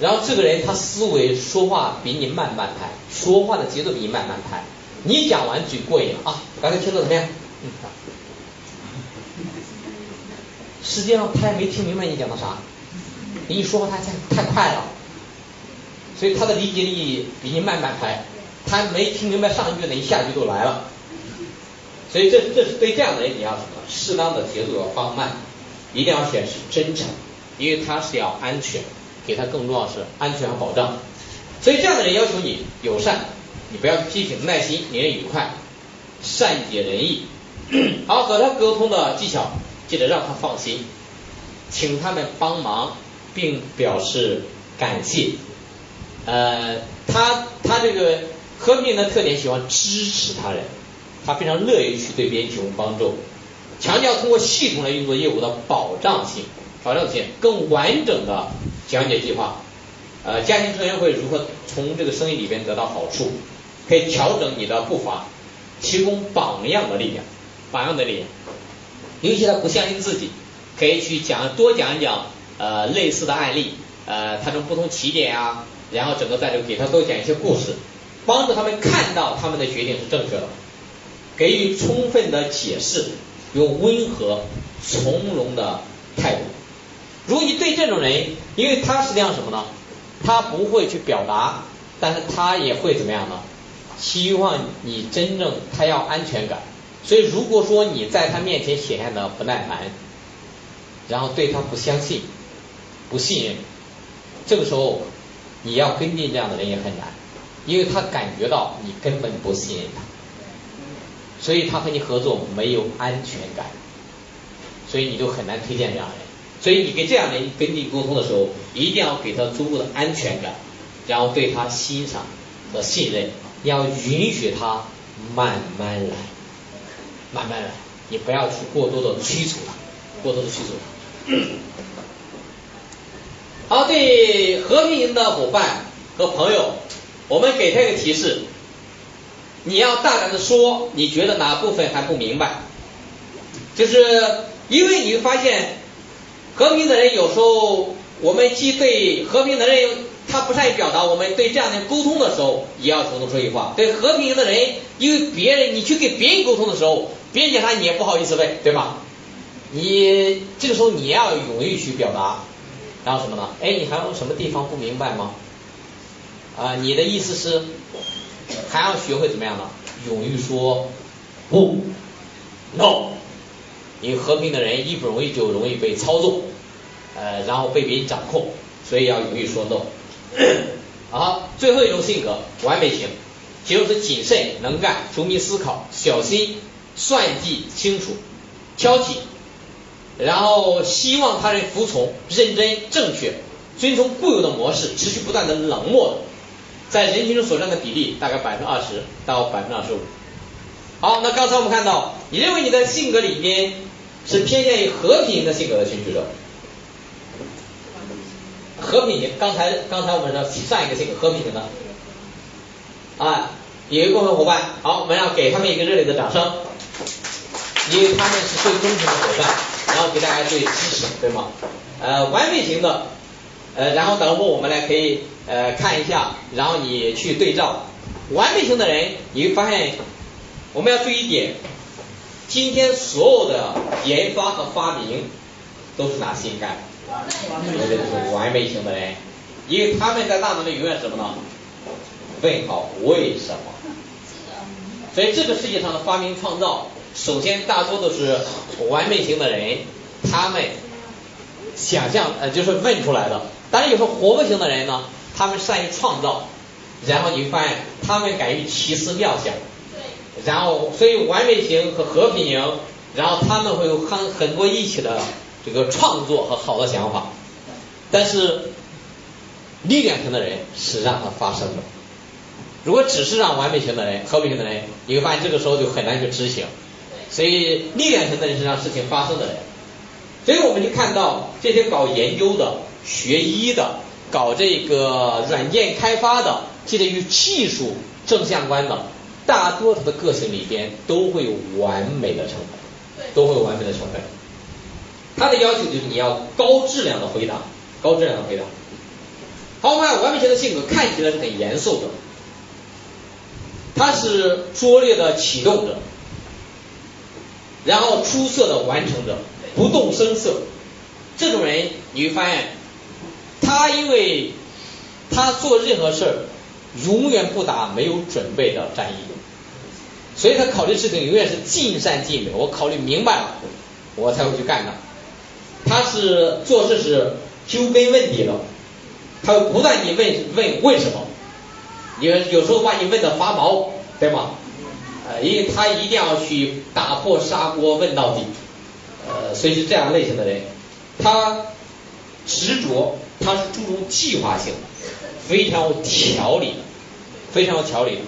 然后这个人他思维说话比你慢半拍，说话的节奏比你慢半拍，你讲完嘴过瘾啊，刚才听得怎么样？实际上他也没听明白你讲的啥，你说话他太太快了，所以他的理解力比你慢半拍，他没听明白上一句呢，一下句就来了，所以这这是对这样的人你要什么？适当的节奏要放慢，一定要显示真诚，因为他是要安全，给他更重要是安全和保障，所以这样的人要求你友善，你不要批评，耐心，令人愉快，善解人意，好和他沟通的技巧。记得让他放心，请他们帮忙，并表示感谢。呃，他他这个和平的特点喜欢支持他人，他非常乐于去对别人提供帮助，强调通过系统来运作业务的保障性，保障性更完整的讲解计划。呃，家庭成员会如何从这个生意里边得到好处？可以调整你的步伐，提供榜样的力量，榜样的力量。尤其他不相信自己，可以去讲多讲一讲呃类似的案例，呃他从不同起点啊，然后整个在这给他多讲一些故事，帮助他们看到他们的决定是正确的，给予充分的解释，用温和从容的态度。如果你对这种人，因为他实际上什么呢？他不会去表达，但是他也会怎么样呢？希望你真正他要安全感。所以，如果说你在他面前显现的不耐烦，然后对他不相信、不信任，这个时候你要跟进这样的人也很难，因为他感觉到你根本不信任他，所以他和你合作没有安全感，所以你就很难推荐这样的人。所以你跟这样的人跟进沟通的时候，一定要给他足够的安全感，然后对他欣赏和信任，要允许他慢慢来。慢慢来，你不要去过多的催促他，过多的催促他。好，对和平型的伙伴和朋友，我们给他一个提示，你要大胆的说，你觉得哪部分还不明白？就是因为你会发现，和平的人有时候，我们既对和平的人，他不善于表达，我们对这样的人沟通的时候，也要主动说一句话。对和平型的人，因为别人你去给别人沟通的时候，别人讲啥你也不好意思问，对吧？你这个时候你要勇于去表达，然后什么呢？哎，你还有什么地方不明白吗？啊，你的意思是还要学会怎么样呢？勇于说不，no。因为和平的人一不容易就容易被操纵，呃，然后被别人掌控，所以要勇于说 no。好，最后一种性格，完美型，形容是谨慎、能干、周密思考、小心、算计清楚、挑剔，然后希望他人服从、认真、正确、遵从固有的模式、持续不断的冷漠，在人群中所占的比例大概百分之二十到百分之二十五。好，那刚才我们看到，你认为你的性格里边是偏向于和平的性格的，请举手。和平型，刚才刚才我们说上一个性格和平型的，啊，有一个共同伙伴，好，我们要给他们一个热烈的掌声，因为他们是最忠诚的伙伴，然后给大家最支持，对吗？呃，完美型的，呃，然后等会我们来可以呃看一下，然后你去对照，完美型的人，你会发现我们要注意一点，今天所有的研发和发明都是拿心干。我觉得是完美型的人，因为他们在大脑里永远什么呢？问号为什么？所以这个世界上的发明创造，首先大多都是完美型的人，他们想象呃就是问出来的。当然有时候活泼型的人呢，他们善于创造，然后你会发现他们敢于奇思妙想。然后所以完美型和和平型，然后他们会有很很多一起的。这个创作和好的想法，但是力量型的人是让它发生的。如果只是让完美型的人、和平型的人，你会发现这个时候就很难去执行。所以力量型的人是让事情发生的人。所以我们就看到这些搞研究的、学医的、搞这个软件开发的，这些与技术正相关的，大多数的个性里边都会有完美的成分，都会有完美的成分。他的要求就是你要高质量的回答，高质量的回答。好，我们看完美型的性格看起来是很严肃的，他是拙劣的启动者，然后出色的完成者，不动声色。这种人你会发现，他因为他做任何事儿永远不打没有准备的战役，所以他考虑事情永远是尽善尽美。我考虑明白了，我才会去干的。他是做事是揪根问底的，他会不断地问问为什么，有有时候把你问的发毛，对吗？呃，因为他一定要去打破砂锅问到底，呃，所以是这样类型的人，他执着，他是注重计划性的，非常有条理，非常有条理。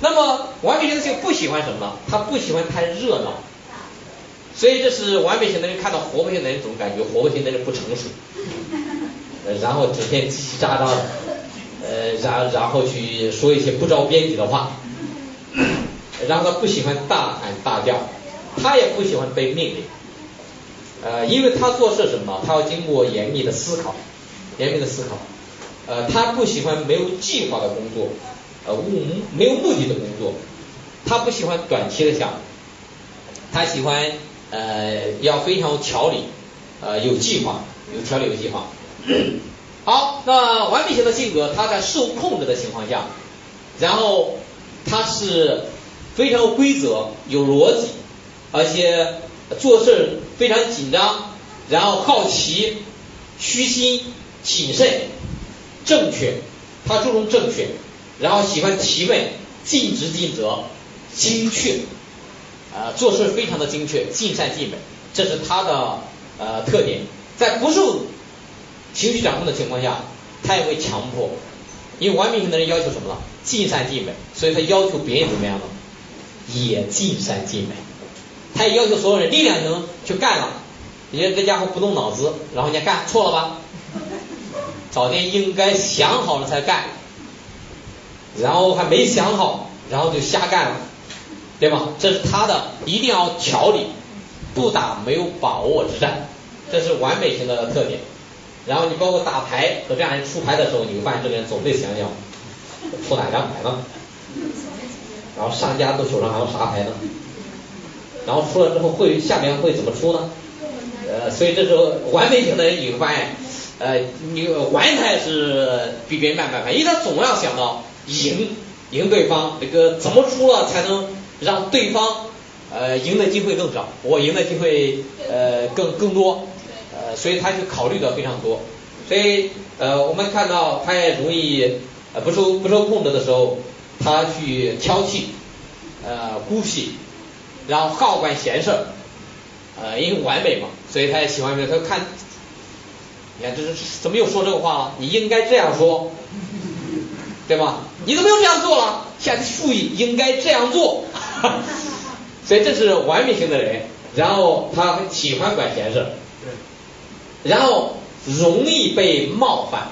那么完美型的性不喜欢什么呢？他不喜欢太热闹。所以这是完美型的人看到活泼型的人，总感觉活泼型的人不成熟，呃，然后整天叽叽喳喳的，呃，然然后去说一些不着边际的话，然后他不喜欢大喊大叫，他也不喜欢被命令，呃，因为他做事什么，他要经过严密的思考，严密的思考，呃，他不喜欢没有计划的工作，呃，无没有目的的工作，他不喜欢短期的想，他喜欢。呃，要非常有条理，呃，有计划，有条理有计划。好，那完美型的性格，他在受控制的情况下，然后他是非常有规则、有逻辑，而且做事非常紧张，然后好奇、虚心、谨慎、正确，他注重正确，然后喜欢提问，尽职尽责，精确。呃，做事非常的精确，尽善尽美，这是他的呃特点。在不受情绪掌控的情况下，他也会强迫。因为完美型的人要求什么呢？尽善尽美，所以他要求别人怎么样呢？也尽善尽美。他也要求所有人力量型去干了，你看这家伙不动脑子，然后人家干错了吧？早点应该想好了才干，然后还没想好，然后就瞎干了。对吗？这是他的一定要条理，不打没有把握之战，这是完美型的特点。然后你包括打牌和这样人出牌的时候，你会发现这个人总得想想出哪张牌呢？然后商家都手上还有啥牌呢？然后出了之后会下面会怎么出呢？呃，所以这时候完美型的人你会发现，呃，你玩他也是比别人慢半拍，因为他总要想到赢赢对方，这个怎么出了才能让对方呃赢的机会更少，我赢的机会呃更更多，呃，所以他就考虑的非常多，所以呃我们看到他也容易呃不受不受控制的时候，他去挑剔呃孤僻。然后好管闲事，呃，因为完美嘛，所以他也喜欢这。他看，你看这是怎么又说这个话了？你应该这样说，对吧？你怎么又这样做了？下次注意应该这样做。所以这是完美型的人，然后他喜欢管闲事，然后容易被冒犯，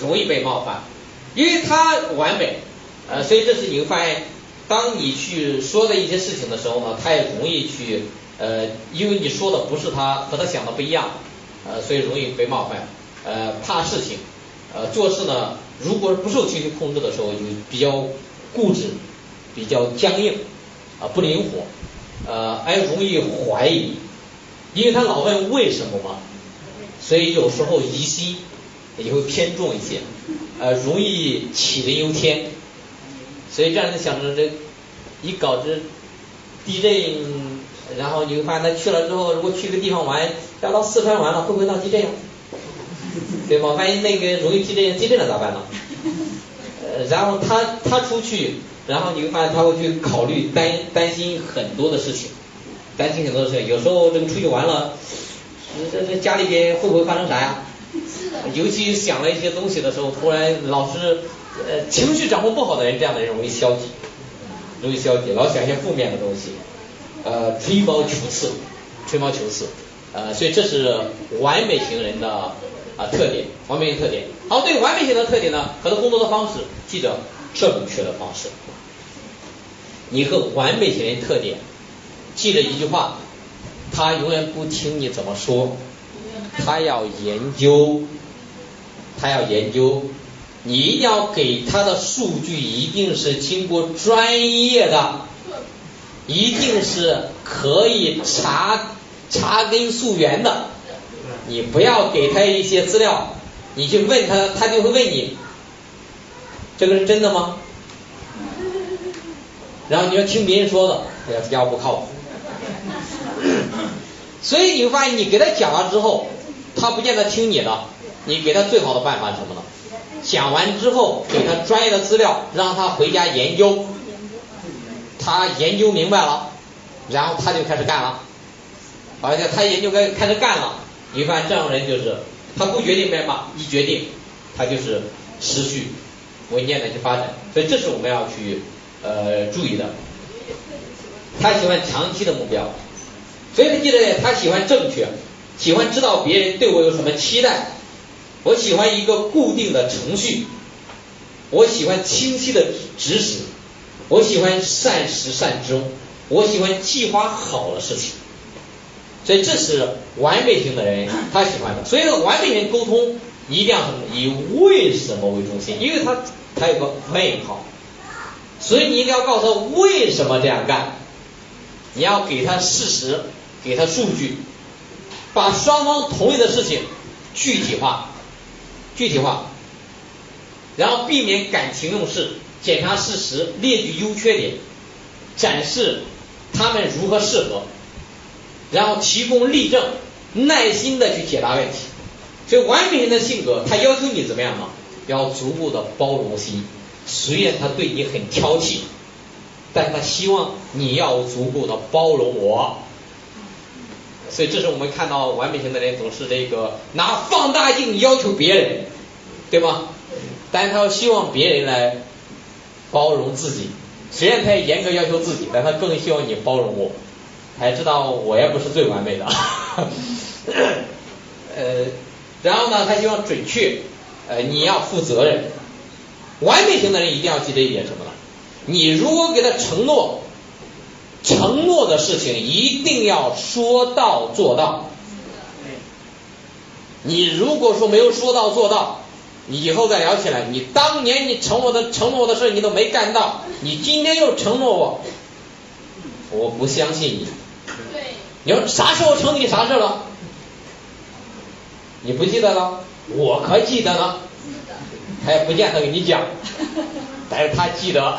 容易被冒犯，因为他完美，呃，所以这是你会发现。当你去说的一些事情的时候呢，他也容易去呃，因为你说的不是他和他想的不一样，呃，所以容易被冒犯，呃，怕事情，呃，做事呢，如果不受情绪控制的时候，就比较固执，比较僵硬，啊，不灵活，呃，还容易怀疑，因为他老问为什么嘛，所以有时候疑心也会偏重一些，呃，容易杞人忧天。所以这样子想着这一搞这地震，然后你会发现他去了之后，如果去个地方玩，要到四川玩了，会不会闹地震呀？对吧？万一那个容易地震，地震了咋办呢？呃，然后他他出去，然后你会发现他会去考虑担担心很多的事情，担心很多的事情。有时候这个出去玩了，这这家里边会不会发生啥呀？尤其想了一些东西的时候，突然老是。呃，情绪掌控不好的人，这样的人容易消极，容易消极，老想一些负面的东西，呃，吹毛求疵，吹毛求疵，呃，所以这是完美型人的啊特点，完美型特点。好，对完美型的特点呢，和他工作的方式，记着正确的方式。你和完美型人特点，记着一句话，他永远不听你怎么说，他要研究，他要研究。你一定要给他的数据一定是经过专业的，一定是可以查查根溯源的。你不要给他一些资料，你去问他，他就会问你，这个是真的吗？然后你要听别人说的，这家伙不靠谱。所以你会发现，你给他讲了之后，他不见得听你的。你给他最好的办法是什么呢？讲完之后，给他专业的资料，让他回家研究。他研究明白了，然后他就开始干了。而且他研究开开始干了，你发现这样的人就是他不决定干嘛，一决定他就是持续稳健的去发展。所以这是我们要去呃注意的。他喜欢长期的目标，所以他记得他喜欢正确，喜欢知道别人对我有什么期待。我喜欢一个固定的程序，我喜欢清晰的指使，我喜欢善始善终，我喜欢计划好的事情，所以这是完美型的人他喜欢的。所以完美型沟通一定要什么？以为什么为中心，因为他他有个为号，所以你一定要告诉他为什么这样干，你要给他事实，给他数据，把双方同意的事情具体化。具体化，然后避免感情用事，检查事实，列举优缺点，展示他们如何适合，然后提供例证，耐心的去解答问题。所以完美人的性格，他要求你怎么样呢？要足够的包容心，虽然他对你很挑剔，但他希望你要足够的包容我。所以这是我们看到完美型的人总是这个拿放大镜要求别人，对吗？但是他希望别人来包容自己，虽然他也严格要求自己，但他更希望你包容我，还知道我也不是最完美的。呃，然后呢，他希望准确，呃，你要负责任。完美型的人一定要记得一点什么呢？你如果给他承诺。承诺的事情一定要说到做到。你如果说没有说到做到，你以后再聊起来，你当年你承诺的承诺的事你都没干到，你今天又承诺我，我不相信你。对。你说啥时候承诺你啥事了？你不记得了？我可记得呢。他也不见得给你讲，但是他记得，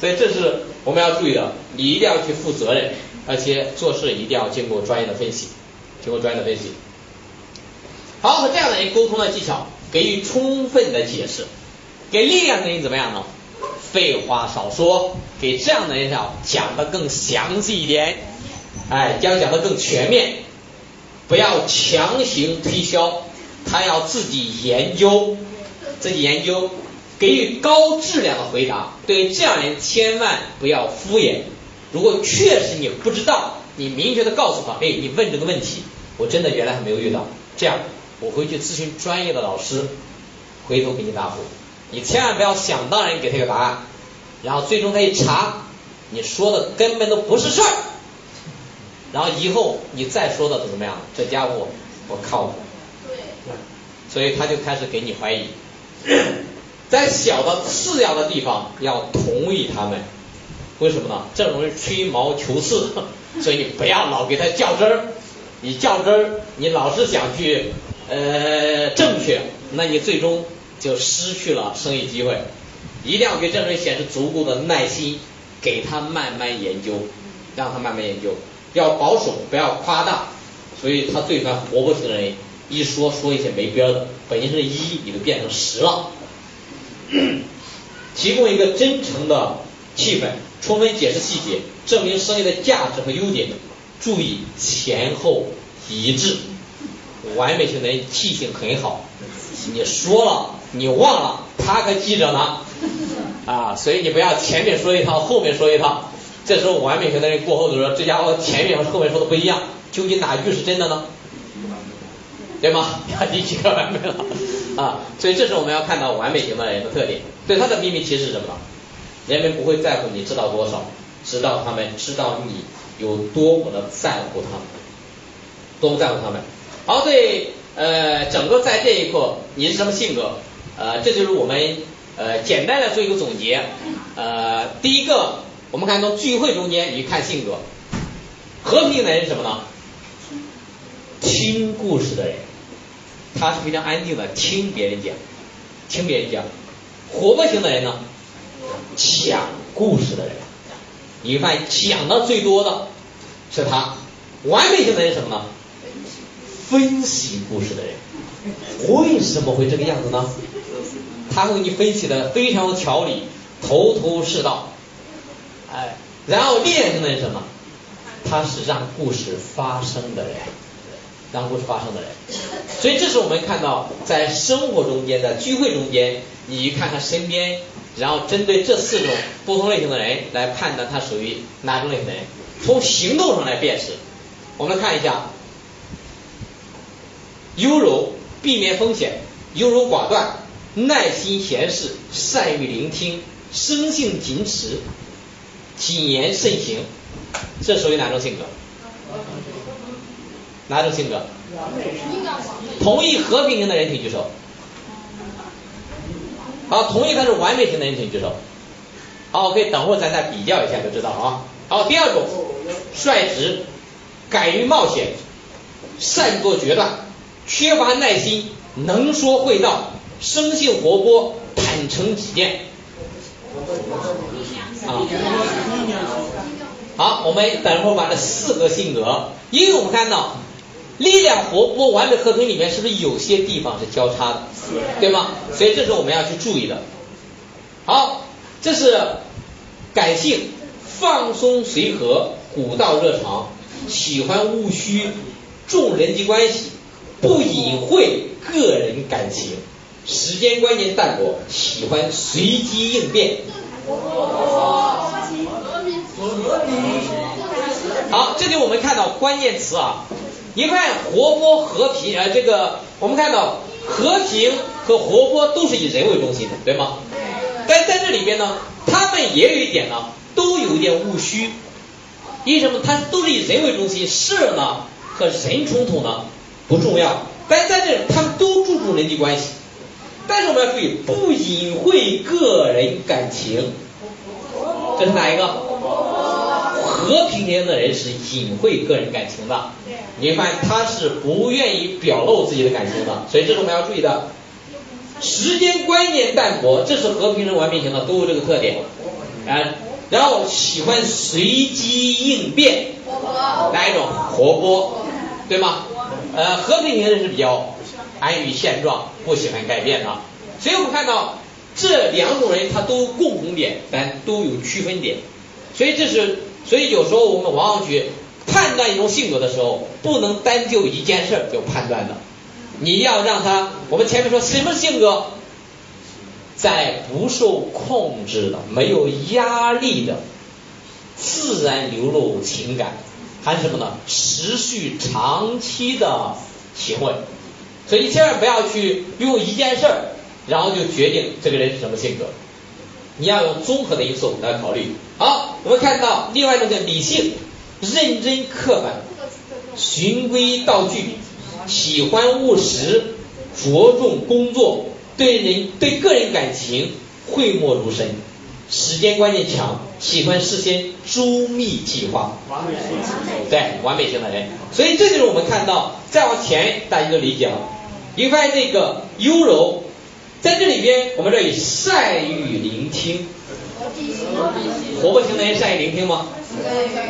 所以这是我们要注意的，你一定要去负责任，而且做事一定要经过专业的分析，经过专业的分析。好，和这样的人沟通的技巧，给予充分的解释，给力量的人怎么样呢？废话少说，给这样的人要讲的更详细一点，哎，将讲的更全面，不要强行推销，他要自己研究，自己研究，给予高质量的回答。对这样人千万不要敷衍，如果确实你不知道，你明确的告诉他，哎，你问这个问题，我真的原来还没有遇到，这样。我回去咨询专业的老师，回头给你答复。你千万不要想当然给他一个答案，然后最终他一查，你说的根本都不是事儿，然后以后你再说的都怎么样？这家伙不靠谱。对。所以他就开始给你怀疑。在小的次要的地方要同意他们，为什么呢？这种人吹毛求疵，所以你不要老给他较真儿。你较真儿，你老是想去。呃，正确，那你最终就失去了生意机会。一定要给这个人显示足够的耐心，给他慢慢研究，让他慢慢研究，要保守，不要夸大。所以他最烦活泼型的人，一说说一些没边的，本身是一，你就变成十了。提供一个真诚的气氛，充分解释细节，证明生意的价值和优点，注意前后一致。完美型的人记性很好，你说了你忘了，他可记着呢啊，所以你不要前面说一套，后面说一套，这时候完美型的人过后就说这家伙前面和后面说的不一样，究竟哪句是真的呢？对吗？你几个完美了啊，所以这是我们要看到完美型的人的特点。对他的秘密其实是什么？人们不会在乎你知道多少，知道他们知道你有多么的在乎他们，多么在乎他们。好，对，呃，整个在这一刻，你是什么性格？呃，这就是我们呃简单的做一个总结。呃，第一个，我们看从聚会中间，你看性格，和平的人是什么呢？听故事的人，他是非常安静的，听别人讲，听别人讲。活泼型的人呢，讲故事的人，你发现讲的最多的是他。完美型的人什么呢？分析故事的人，为什么会这个样子呢？他会给你分析的非常有条理，头头是道，哎，然后练成的是什么？他是让故事发生的人，让故事发生的人。所以这是我们看到在生活中间的聚会中间，你看看身边，然后针对这四种不同类型的人来判断他属于哪种类型的人，从行动上来辨识。我们看一下。优柔，避免风险；优柔寡断，耐心闲适，善于聆听，生性矜持，谨言慎行。这属于哪种性格？哪种性格？同意和平型的人请举手。好，同意他是完美型的人请举手。好，可以等会儿咱再比较一下就知道啊。好，第二种，率直，敢于冒险，善做决断。缺乏耐心，能说会道，生性活泼，坦诚己见。啊，好，我们等会儿把这四个性格，因为我们看到力量活泼、完美和平里面是不是有些地方是交叉的，对吗？所以这是我们要去注意的。好，这是感性，放松随和，古道热肠，喜欢务虚，重人际关系。不隐晦个人感情，时间观念淡薄，喜欢随机应变。好，这里我们看到关键词啊，你看活泼和平呃，这个我们看到和平和活泼都是以人为中心的，对吗？但在这里边呢，他们也有一点呢，都有一点务虚。为什么？它都是以人为中心，事呢和人冲突呢？不重要，但在这里他们都注重人际关系，但是我们要注意不隐晦个人感情，这是哪一个？和平型的人是隐晦个人感情的，你发现他是不愿意表露自己的感情的，所以这是我们要注意的。时间观念淡薄，这是和平人完美型的都有这个特点，啊，然后喜欢随机应变，哪一种？活泼，对吗？呃，和平型人是比较安于现状，不喜欢改变的。所以我们看到这两种人他都共同点，但都有区分点。所以这是，所以有时候我们往往去判断一种性格的时候，不能单就一件事就判断的。你要让他，我们前面说什么性格，在不受控制的、没有压力的、自然流露情感，还是什么呢？持续长期的体会。所以千万不要去用一件事儿，然后就决定这个人是什么性格。你要用综合的因素来考虑。好，我们看到另外一种叫理性，认真刻板，循规蹈矩。喜欢务实，着重工作，对人对个人感情讳莫如深，时间观念强，喜欢事先周密计划。完美型，对，完美型的人。所以这就是我们看到，再往前大家就理解了。你发现这个优柔，在这里边我们这里善于聆听。活泼型的人善于聆听吗？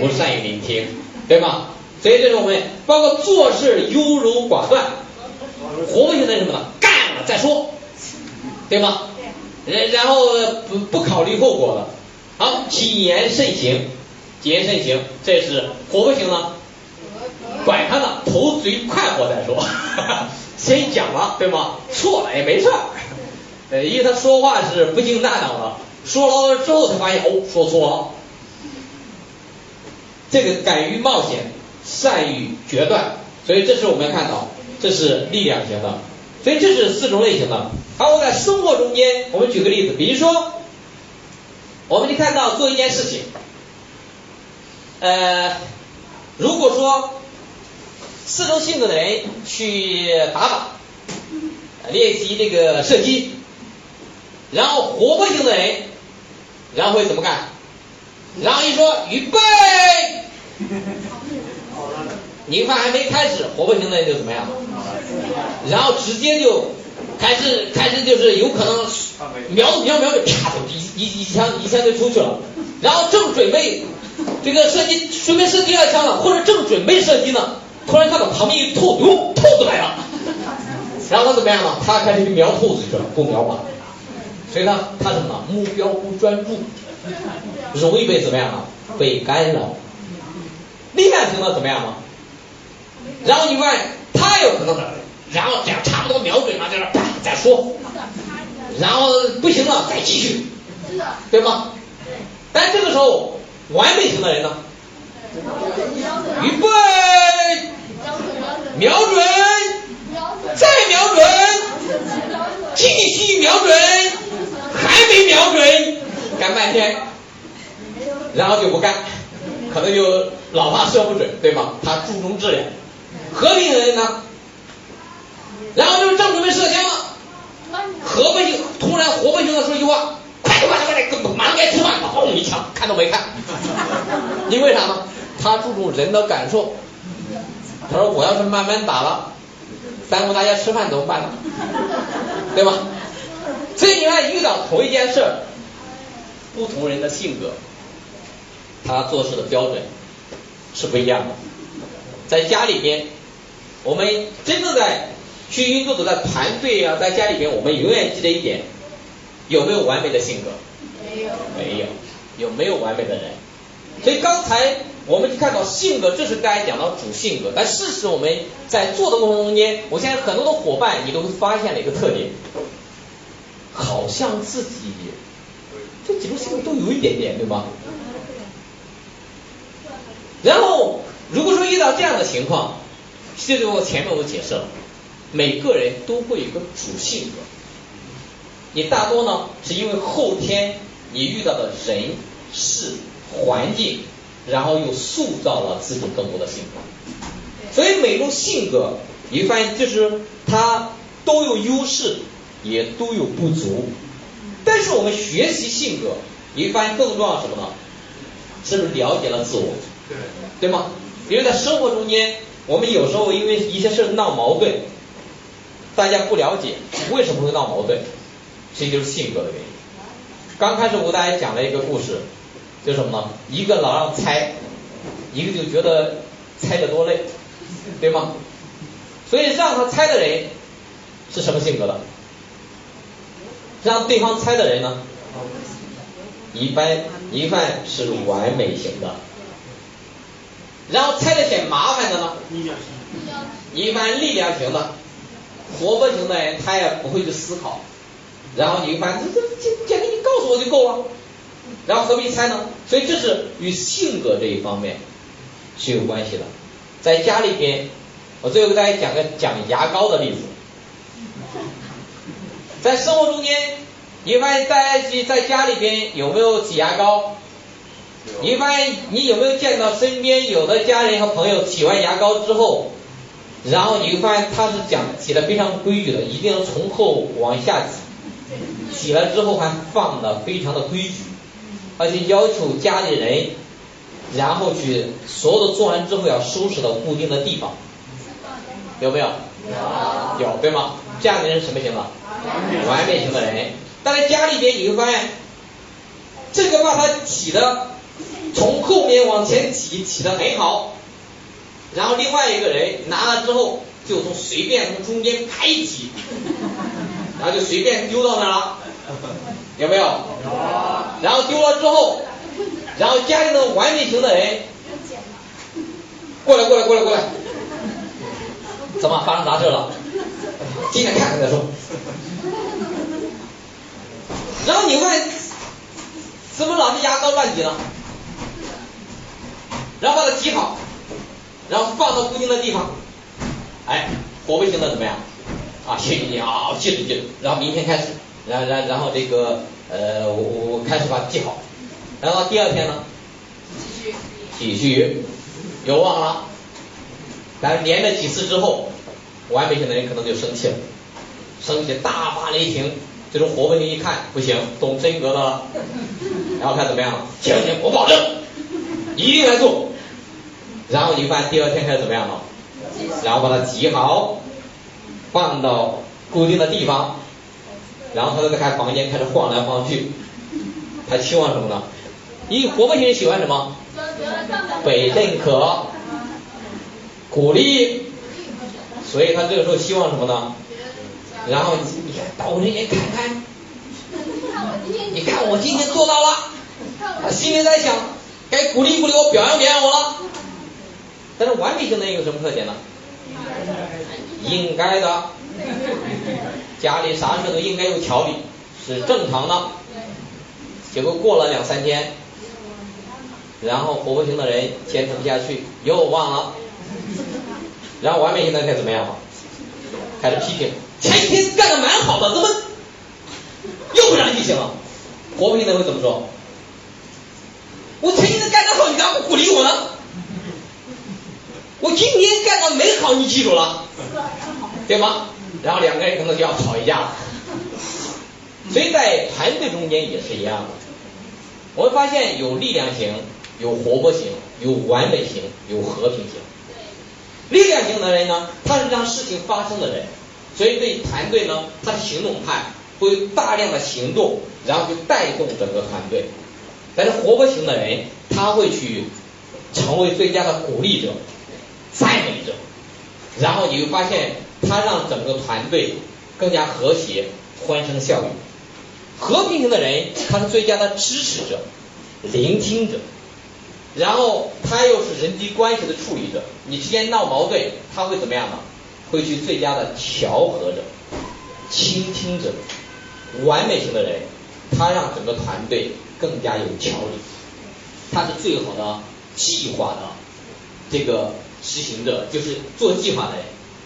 不善于聆听，对吗？所以这是我们包括做事优柔寡断，活泼型的什么呢？干了再说，对吗？然然后不不考虑后果的。好，谨言慎行，谨言慎行，这是活泼型呢，管他呢，头嘴快活再说，先讲了，对吗？错了也没事儿，呃，因为他说话是不经大脑的，说了之后才发现哦，说错了。这个敢于冒险。善于决断，所以这是我们要看到，这是力量型的，所以这是四种类型的。好，我在生活中间，我们举个例子，比如说，我们就看到做一件事情，呃，如果说四种性格的人去打靶，练习这个射击，然后活泼型的人，然后会怎么干？然后一说预备。你饭还没开始，活泼型的就怎么样？然后直接就开始开始就是有可能瞄瞄瞄就啪一一一枪一枪就出去了。然后正准备这个射击，准备射第二枪了，或者正准备射击呢，突然看到旁边一兔子，哟，兔子来了。然后他怎么样呢？他开始瞄兔子去了，不瞄靶。所以呢，他什么？目标不专注，容易被怎么样呢？被干扰。力量型的怎么样呢？然后你问他有可能，然后这样差不多瞄准了，在那再说，然后不行了再继续，对吗？但这个时候完美型的人呢？预备，瞄准，再瞄准，继续瞄准，还没瞄准，干半天，然后就不干，可能就老怕射不准，对吗？他注重质量。和平人呢，然后就正准备射枪了，和平型突然活泼型的说一句话，快点快快快点，马上该吃饭了，轰一枪，看都没看，因为啥呢？他注重人的感受，他说我要是慢慢打了，耽误大家吃饭怎么办呢？对吧？所以你看遇到同一件事，不同人的性格，他做事的标准是不一样的，在家里边。我们真正在去运作的在团队啊，在家里边，我们永远记得一点：有没有完美的性格？没有。没有。有没有完美的人？所以刚才我们就看到性格，这是大家讲到主性格。但事实我们在做的过程中间，我现在很多的伙伴，你都发现了一个特点，像自己这几种性格都有一点点，对吗？然后如果说遇到这样的情况，这就我前面我解释了，每个人都会有个主性格，你大多呢是因为后天你遇到的人事环境，然后又塑造了自己更多的性格，所以每种性格你会发现就是他都有优势，也都有不足。但是我们学习性格，你会发现更重要什么呢？是不是了解了自我？对。对吗？因为在生活中间，我们有时候因为一些事闹矛盾，大家不了解为什么会闹矛盾，实就是性格的原因。刚开始我给大家讲了一个故事，就什么呢？一个老让猜，一个就觉得猜得多累，对吗？所以让他猜的人是什么性格的？让对方猜的人呢？一般一般是完美型的。然后猜的嫌麻烦的呢？力量型。一般力量型的，活泼型的人他也不会去思考。然后你一般这这这简单，你告诉我就够了。然后何必猜呢？所以这是与性格这一方面是有关系的。在家里边，我最后给大家讲个讲牙膏的例子。在生活中间，你发现大家一起在家里边有没有挤牙膏？你发现你有没有见到身边有的家人和朋友挤完牙膏之后，然后你会发现他是讲挤的非常规矩的，一定要从后往下挤，挤了之后还放的非常的规矩，而且要求家里人，然后去所有的做完之后要收拾到固定的地方，有没有？有。有对吗？这样的人是什么型的？完美型的人。但在家里边你会发现，这个把他挤的。从后面往前挤，挤的很好，然后另外一个人拿了之后，就从随便从中间拍一挤，然后就随便丢到那了，有没有？有。然后丢了之后，然后家里的完美型的人，过来过来过来过来，怎么发生啥事了？进来看看再说。然后你问，怎么老是牙膏乱挤呢？然后把它挤好，然后放到固定的地方。哎，活泼型的怎么样？啊，行行行啊，记住记住。然后明天开始，然然然后这个呃，我我我开始把它记好。然后第二天呢？继续。继续。又忘了。但是连了几次之后，完美型的人可能就生气了，生气大发雷霆。这种活泼型一看不行，懂真格的了。然后看怎么样？行行，我保证，一定来做。然后你发现第二天开始怎么样了？然后把它挤好，放到固定的地方，然后他再开房间开始晃来晃去。他期望什么呢？一活泼型喜欢什么？被认可、鼓励，所以他这个时候希望什么呢？然后你看到我这边看看，你看我今天做到了，他心里在想，该鼓励鼓励我，表扬表扬我了。但是完美型的人有什么特点呢？应该的，家里啥事都应该有条理，是正常的。结果过了两三天，然后活泼型的人坚持不下去，又忘了。然后完美型的人怎么样？开始批评，前几天干的蛮好的，怎么又不让你行了？活泼型的会怎么说？我前几天干的好，你咋不鼓励我呢？我今天干的没好，你记住了，对吗？然后两个人可能就要吵一架了。所以在团队中间也是一样的，我会发现有力量型、有活泼型、有完美型、有和平型。力量型的人呢，他是让事情发生的人，所以对团队呢，他是行动派，会有大量的行动，然后去带动整个团队。但是活泼型的人，他会去成为最佳的鼓励者。赞美者，然后你会发现他让整个团队更加和谐，欢声笑语。和平型的人，他是最佳的支持者、聆听者，然后他又是人际关系的处理者。你之间闹矛盾，他会怎么样呢？会去最佳的调和者、倾听者。完美型的人，他让整个团队更加有条理，他是最好的计划的这个。实行者就是做计划的人，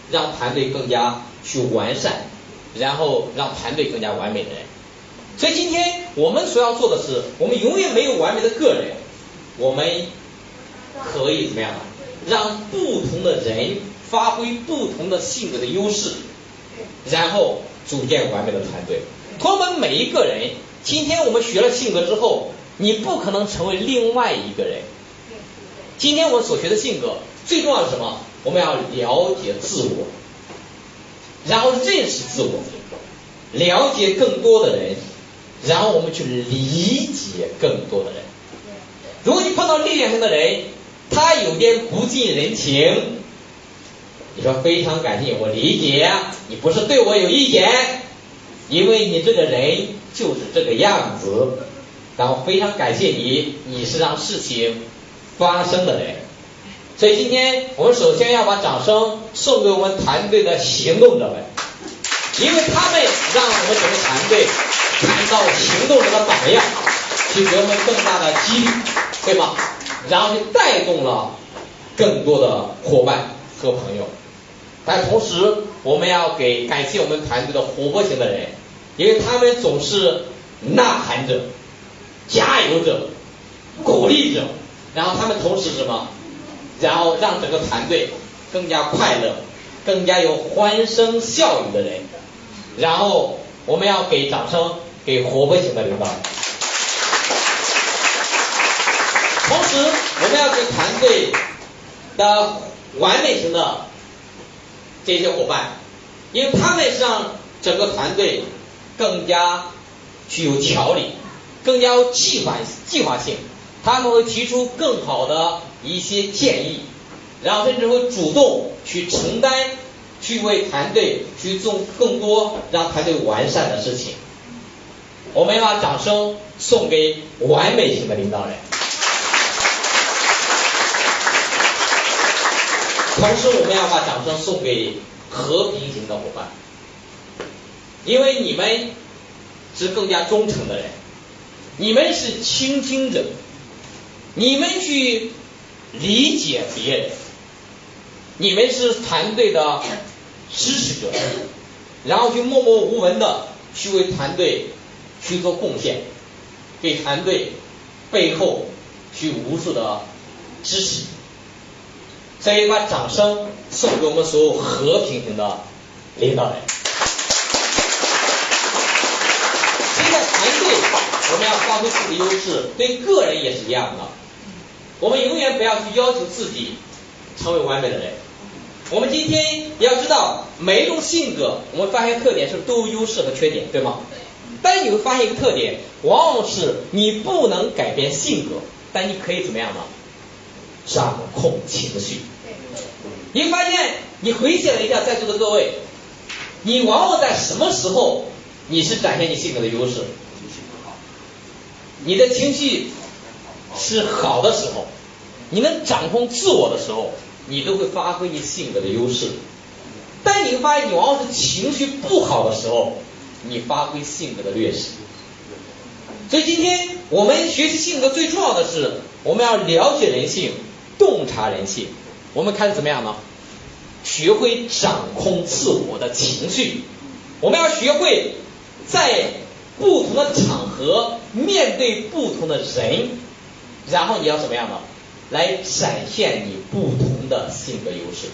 让团队更加去完善，然后让团队更加完美的人。所以今天我们所要做的是，我们永远没有完美的个人，我们可以怎么样？让不同的人发挥不同的性格的优势，然后组建完美的团队。我们每一个人，今天我们学了性格之后，你不可能成为另外一个人。今天我们所学的性格，最重要的是什么？我们要了解自我，然后认识自我，了解更多的人，然后我们去理解更多的人。如果你碰到力量型的人，他有点不近人情，你说非常感谢我理解，你不是对我有意见，因为你这个人就是这个样子，然后非常感谢你，你是让事情发生的人。所以今天我们首先要把掌声送给我们团队的行动者们，因为他们让我们整个团队看到行动者的榜样，去给我们更大的激励，对吗？然后就带动了更多的伙伴和朋友。但同时，我们要给感谢我们团队的活泼型的人，因为他们总是呐喊着、加油着、鼓励着，然后他们同时什么？然后让整个团队更加快乐，更加有欢声笑语的人。然后我们要给掌声给活泼型的领导。同时，我们要给团队的完美型的这些伙伴，因为他们是让整个团队更加具有条理，更加有计划计划性。他们会提出更好的一些建议，然后甚至会主动去承担，去为团队去做更多让团队完善的事情。我们要把掌声送给完美型的领导人，同时我们要把掌声送给和平型的伙伴，因为你们是更加忠诚的人，你们是倾听者。你们去理解别人，你们是团队的支持者，然后去默默无闻的去为团队去做贡献，给团队背后去无数的支持，所以把掌声送给我们所有和平型的领导人。现在团队我们要发挥自己的优势，对个人也是一样的。我们永远不要去要求自己成为完美的人。我们今天要知道，每一种性格，我们发现特点是都有优势和缺点，对吗？但你会发现一个特点，往往是你不能改变性格，但你可以怎么样呢？掌控情绪。你发现，你回想一下在座的各位，你往往在什么时候你是展现你性格的优势？你的情绪。是好的时候，你能掌控自我的时候，你都会发挥你性格的优势。但你会发现，你往往是情绪不好的时候，你发挥性格的劣势。所以今天我们学习性格最重要的是，我们要了解人性，洞察人性。我们开始怎么样呢？学会掌控自我的情绪。我们要学会在不同的场合面对不同的人。然后你要怎么样呢？来展现你不同的性格优势。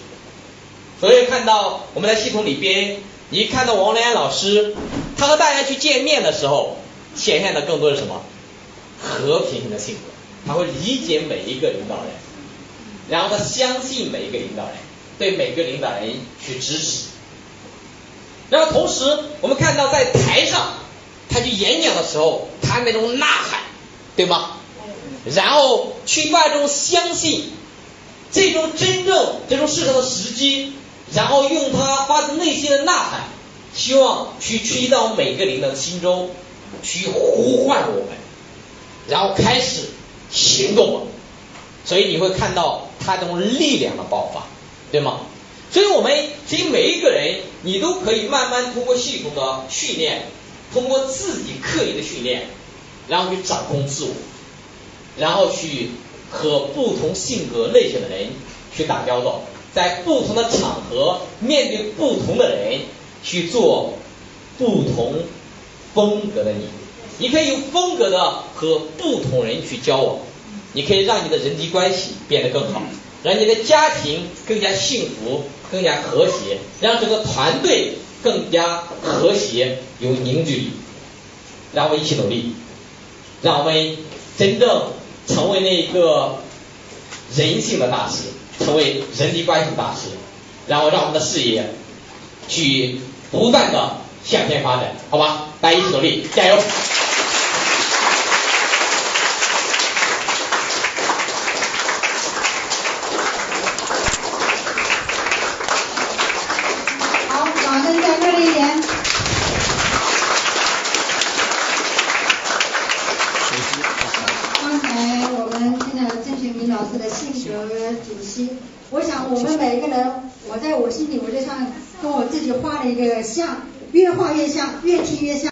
所以看到我们在系统里边，你看到王连老师，他和大家去见面的时候，显现的更多是什么？和平的性格，他会理解每一个领导人，然后他相信每一个领导人，对每个领导人去支持。然后同时，我们看到在台上，他去演讲的时候，他那种呐喊，对吗？然后去把这种相信，这种真正这种适合的时机，然后用他发自内心的呐喊，希望去吹到每个领导的心中，去呼唤我们，然后开始行动了。所以你会看到他这种力量的爆发，对吗？所以我们其实每一个人，你都可以慢慢通过系统的训练，通过自己刻意的训练，然后去掌控自我。然后去和不同性格类型的人去打交道，在不同的场合面对不同的人去做不同风格的你，你可以有风格的和不同人去交往，你可以让你的人际关系变得更好，让你的家庭更加幸福、更加和谐，让整个团队更加和谐有凝聚力。让我们一起努力，让我们真正成为那个人性的大师，成为人际关系大师，然后让我们的事业去不断的向前发展，好吧？大家一起努力，加油！好，掌声再热烈一点。刚才我们听了郑学明老师的性格主析，我们每一个人，我在我心里我就像跟我自己画了一个像，越画越像，越听越像。